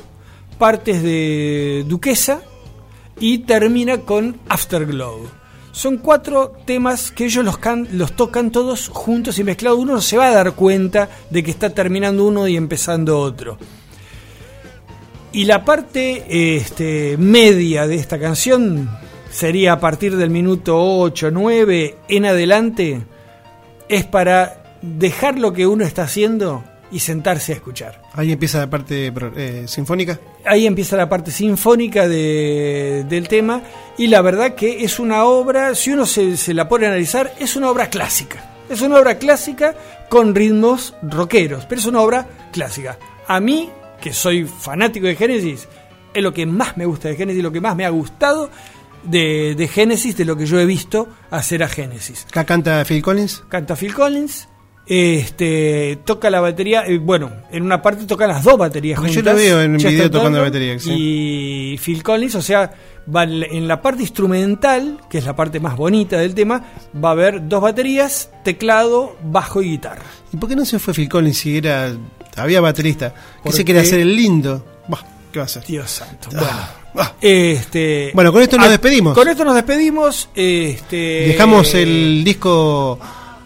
I: partes de Duquesa y termina con Afterglow. Son cuatro temas que ellos los, can- los tocan todos juntos y mezclados. Uno no se va a dar cuenta de que está terminando uno y empezando otro. Y la parte este, media de esta canción sería a partir del minuto 8, 9 en adelante, es para dejar lo que uno está haciendo y sentarse a escuchar.
H: Ahí empieza la parte eh, sinfónica.
I: Ahí empieza la parte sinfónica de- del tema y la verdad que es una obra, si uno se, se la pone a analizar, es una obra clásica. Es una obra clásica con ritmos rockeros, pero es una obra clásica. A mí, que soy fanático de Génesis, es lo que más me gusta de Génesis, lo que más me ha gustado de, de Génesis, de lo que yo he visto hacer a Génesis.
H: Acá canta Phil Collins.
I: Canta Phil Collins Este toca la batería, eh, bueno, en una parte tocan las dos baterías
H: Yo lo veo en un video tocando la batería, sí.
I: Y Phil Collins, o sea, va en la- parte instrumental, que es la parte más bonita del tema, va a haber dos baterías, teclado, bajo y guitarra.
H: ¿Y por qué no se fue Phil Collins si era había baterista? Que se quiere hacer el lindo. Bah, ¿Qué va a hacer?
I: Dios santo.
H: Ah,
I: Bueno, este,
H: Bueno, con esto nos despedimos.
I: Con esto nos despedimos. Este,
H: Dejamos el disco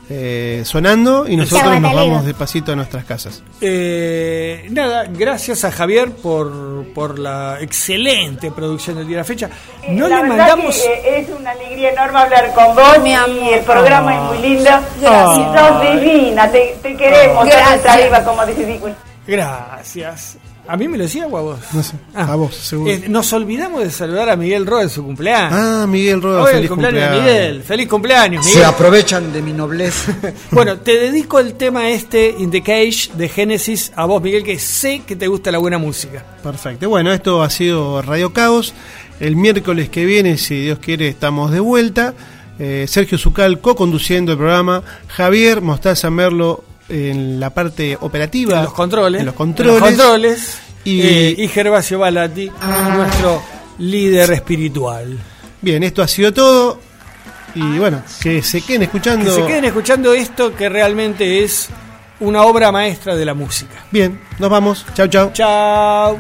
H: eh, sonando y nosotros nos vamos despacito a nuestras casas.
I: Eh, nada, gracias a Javier por, por la excelente producción del día de la fecha. No
Q: la
I: le mandamos.
Q: que, eh, es una alegría enorme hablar con vos
D: Mi
Q: y
D: amor.
Q: el programa es muy lindo.
I: Gracias.
Q: Y sos divina, te, te queremos,
D: Gracias.
Q: como dice.
I: Gracias. ¿A mí me lo decía o a vos?
H: No sé, a vos, seguro.
I: Eh, nos olvidamos de saludar a Miguel Roa en su cumpleaños.
H: Ah, Miguel Roda,
I: Hoy el
H: feliz
I: cumpleaños. Miguel. Feliz cumpleaños,
R: Se
I: Miguel.
R: aprovechan de mi nobleza. [laughs]
I: Bueno, te dedico el tema este, In the Cage, de Genesis, a vos, Miguel, que sé que te gusta la buena música.
H: Perfecto. Bueno, esto ha sido Radio Caos. El miércoles que viene, si Dios quiere, estamos de vuelta. Eh, Sergio Zucal co-conduciendo el programa. Javier Mostaza Merlo en la parte operativa.
I: En los controles.
H: En los
I: En
H: controles.
I: los controles.
H: Y-
I: Eh, y Gervasio Balati, nuestro líder espiritual.
H: Bien, esto ha sido todo. Y bueno, que se queden escuchando.
I: Que se queden escuchando esto que realmente es una obra maestra de la música.
H: Bien, nos vamos. Chau, chau.
I: Chao.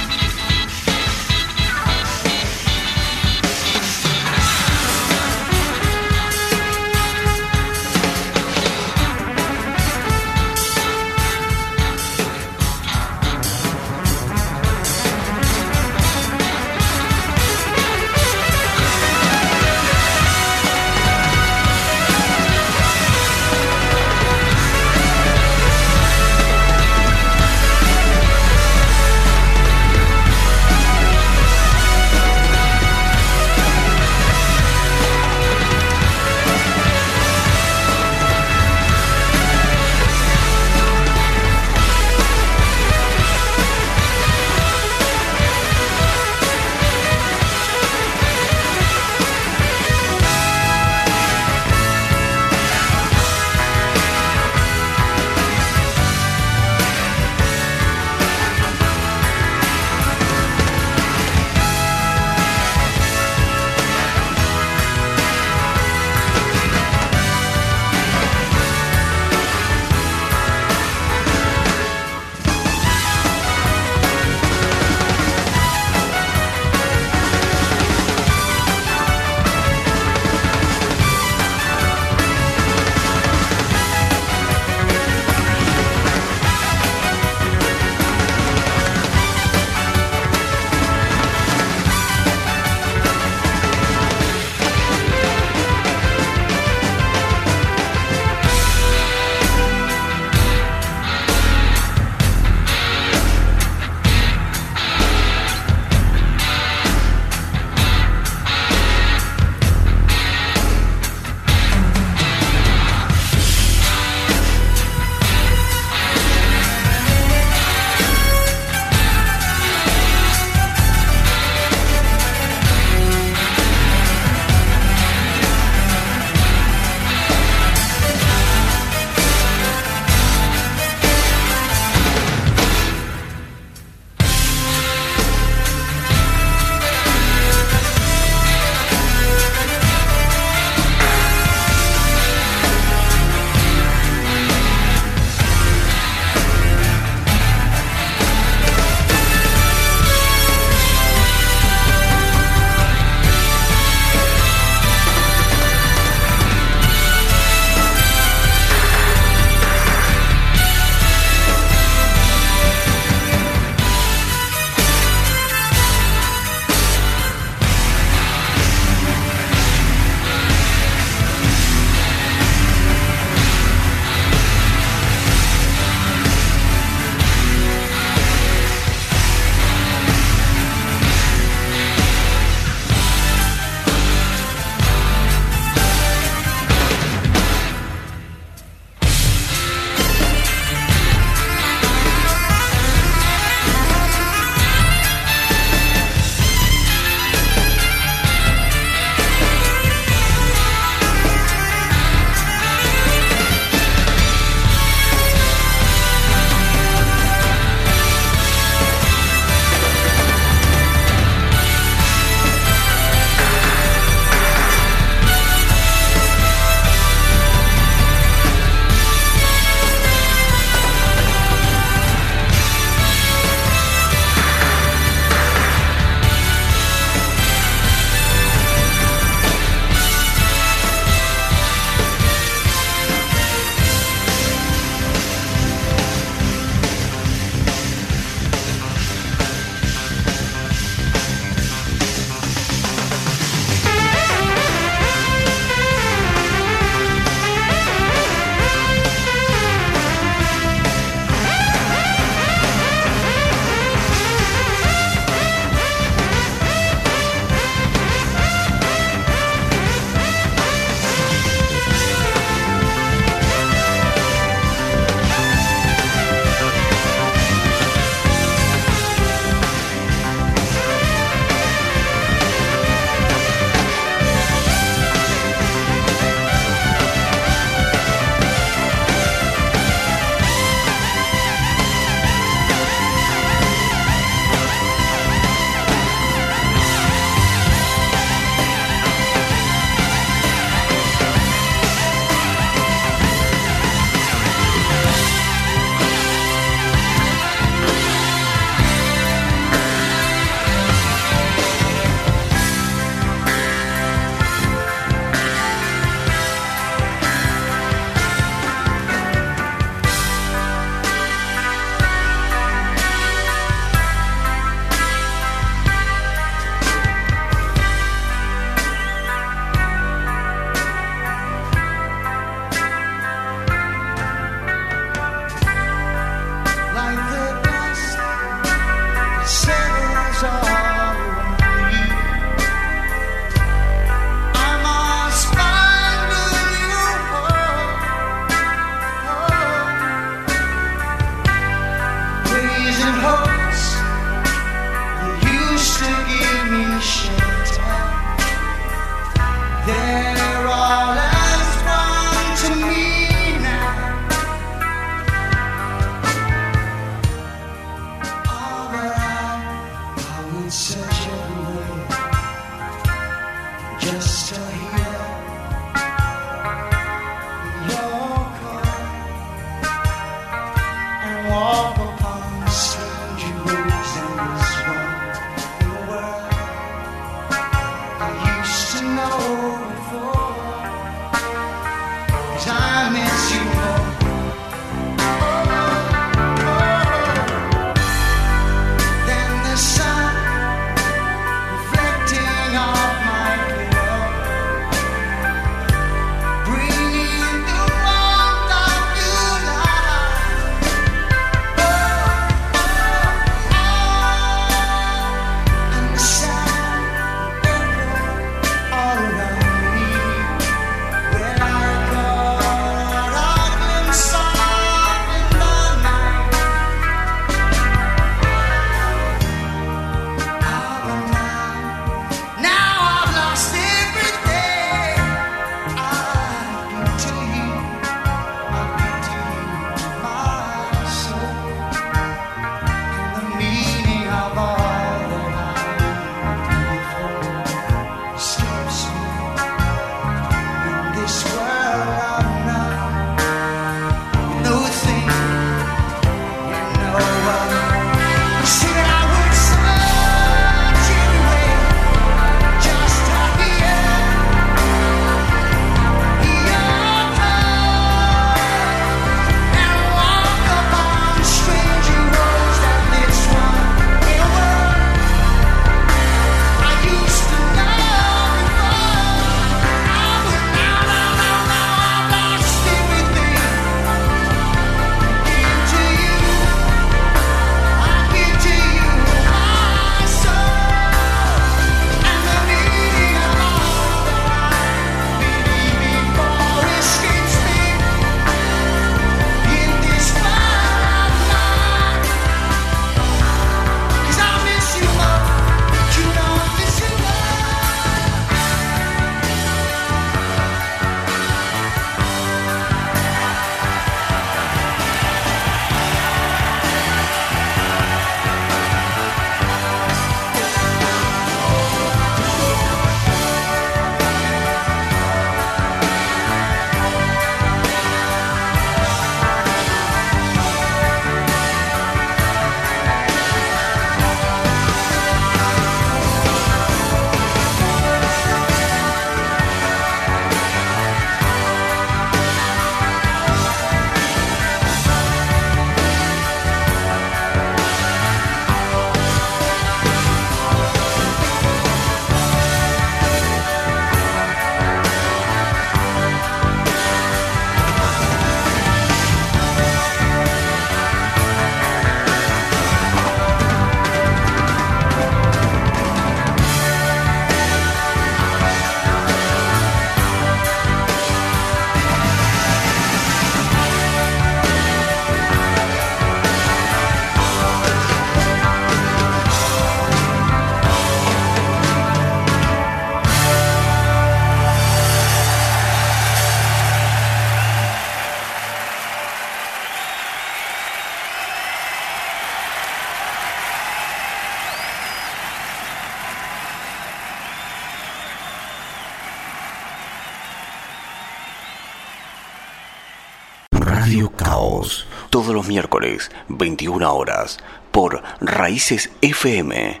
B: Miércoles, 21 horas, por Raíces FM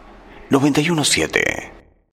B: 917.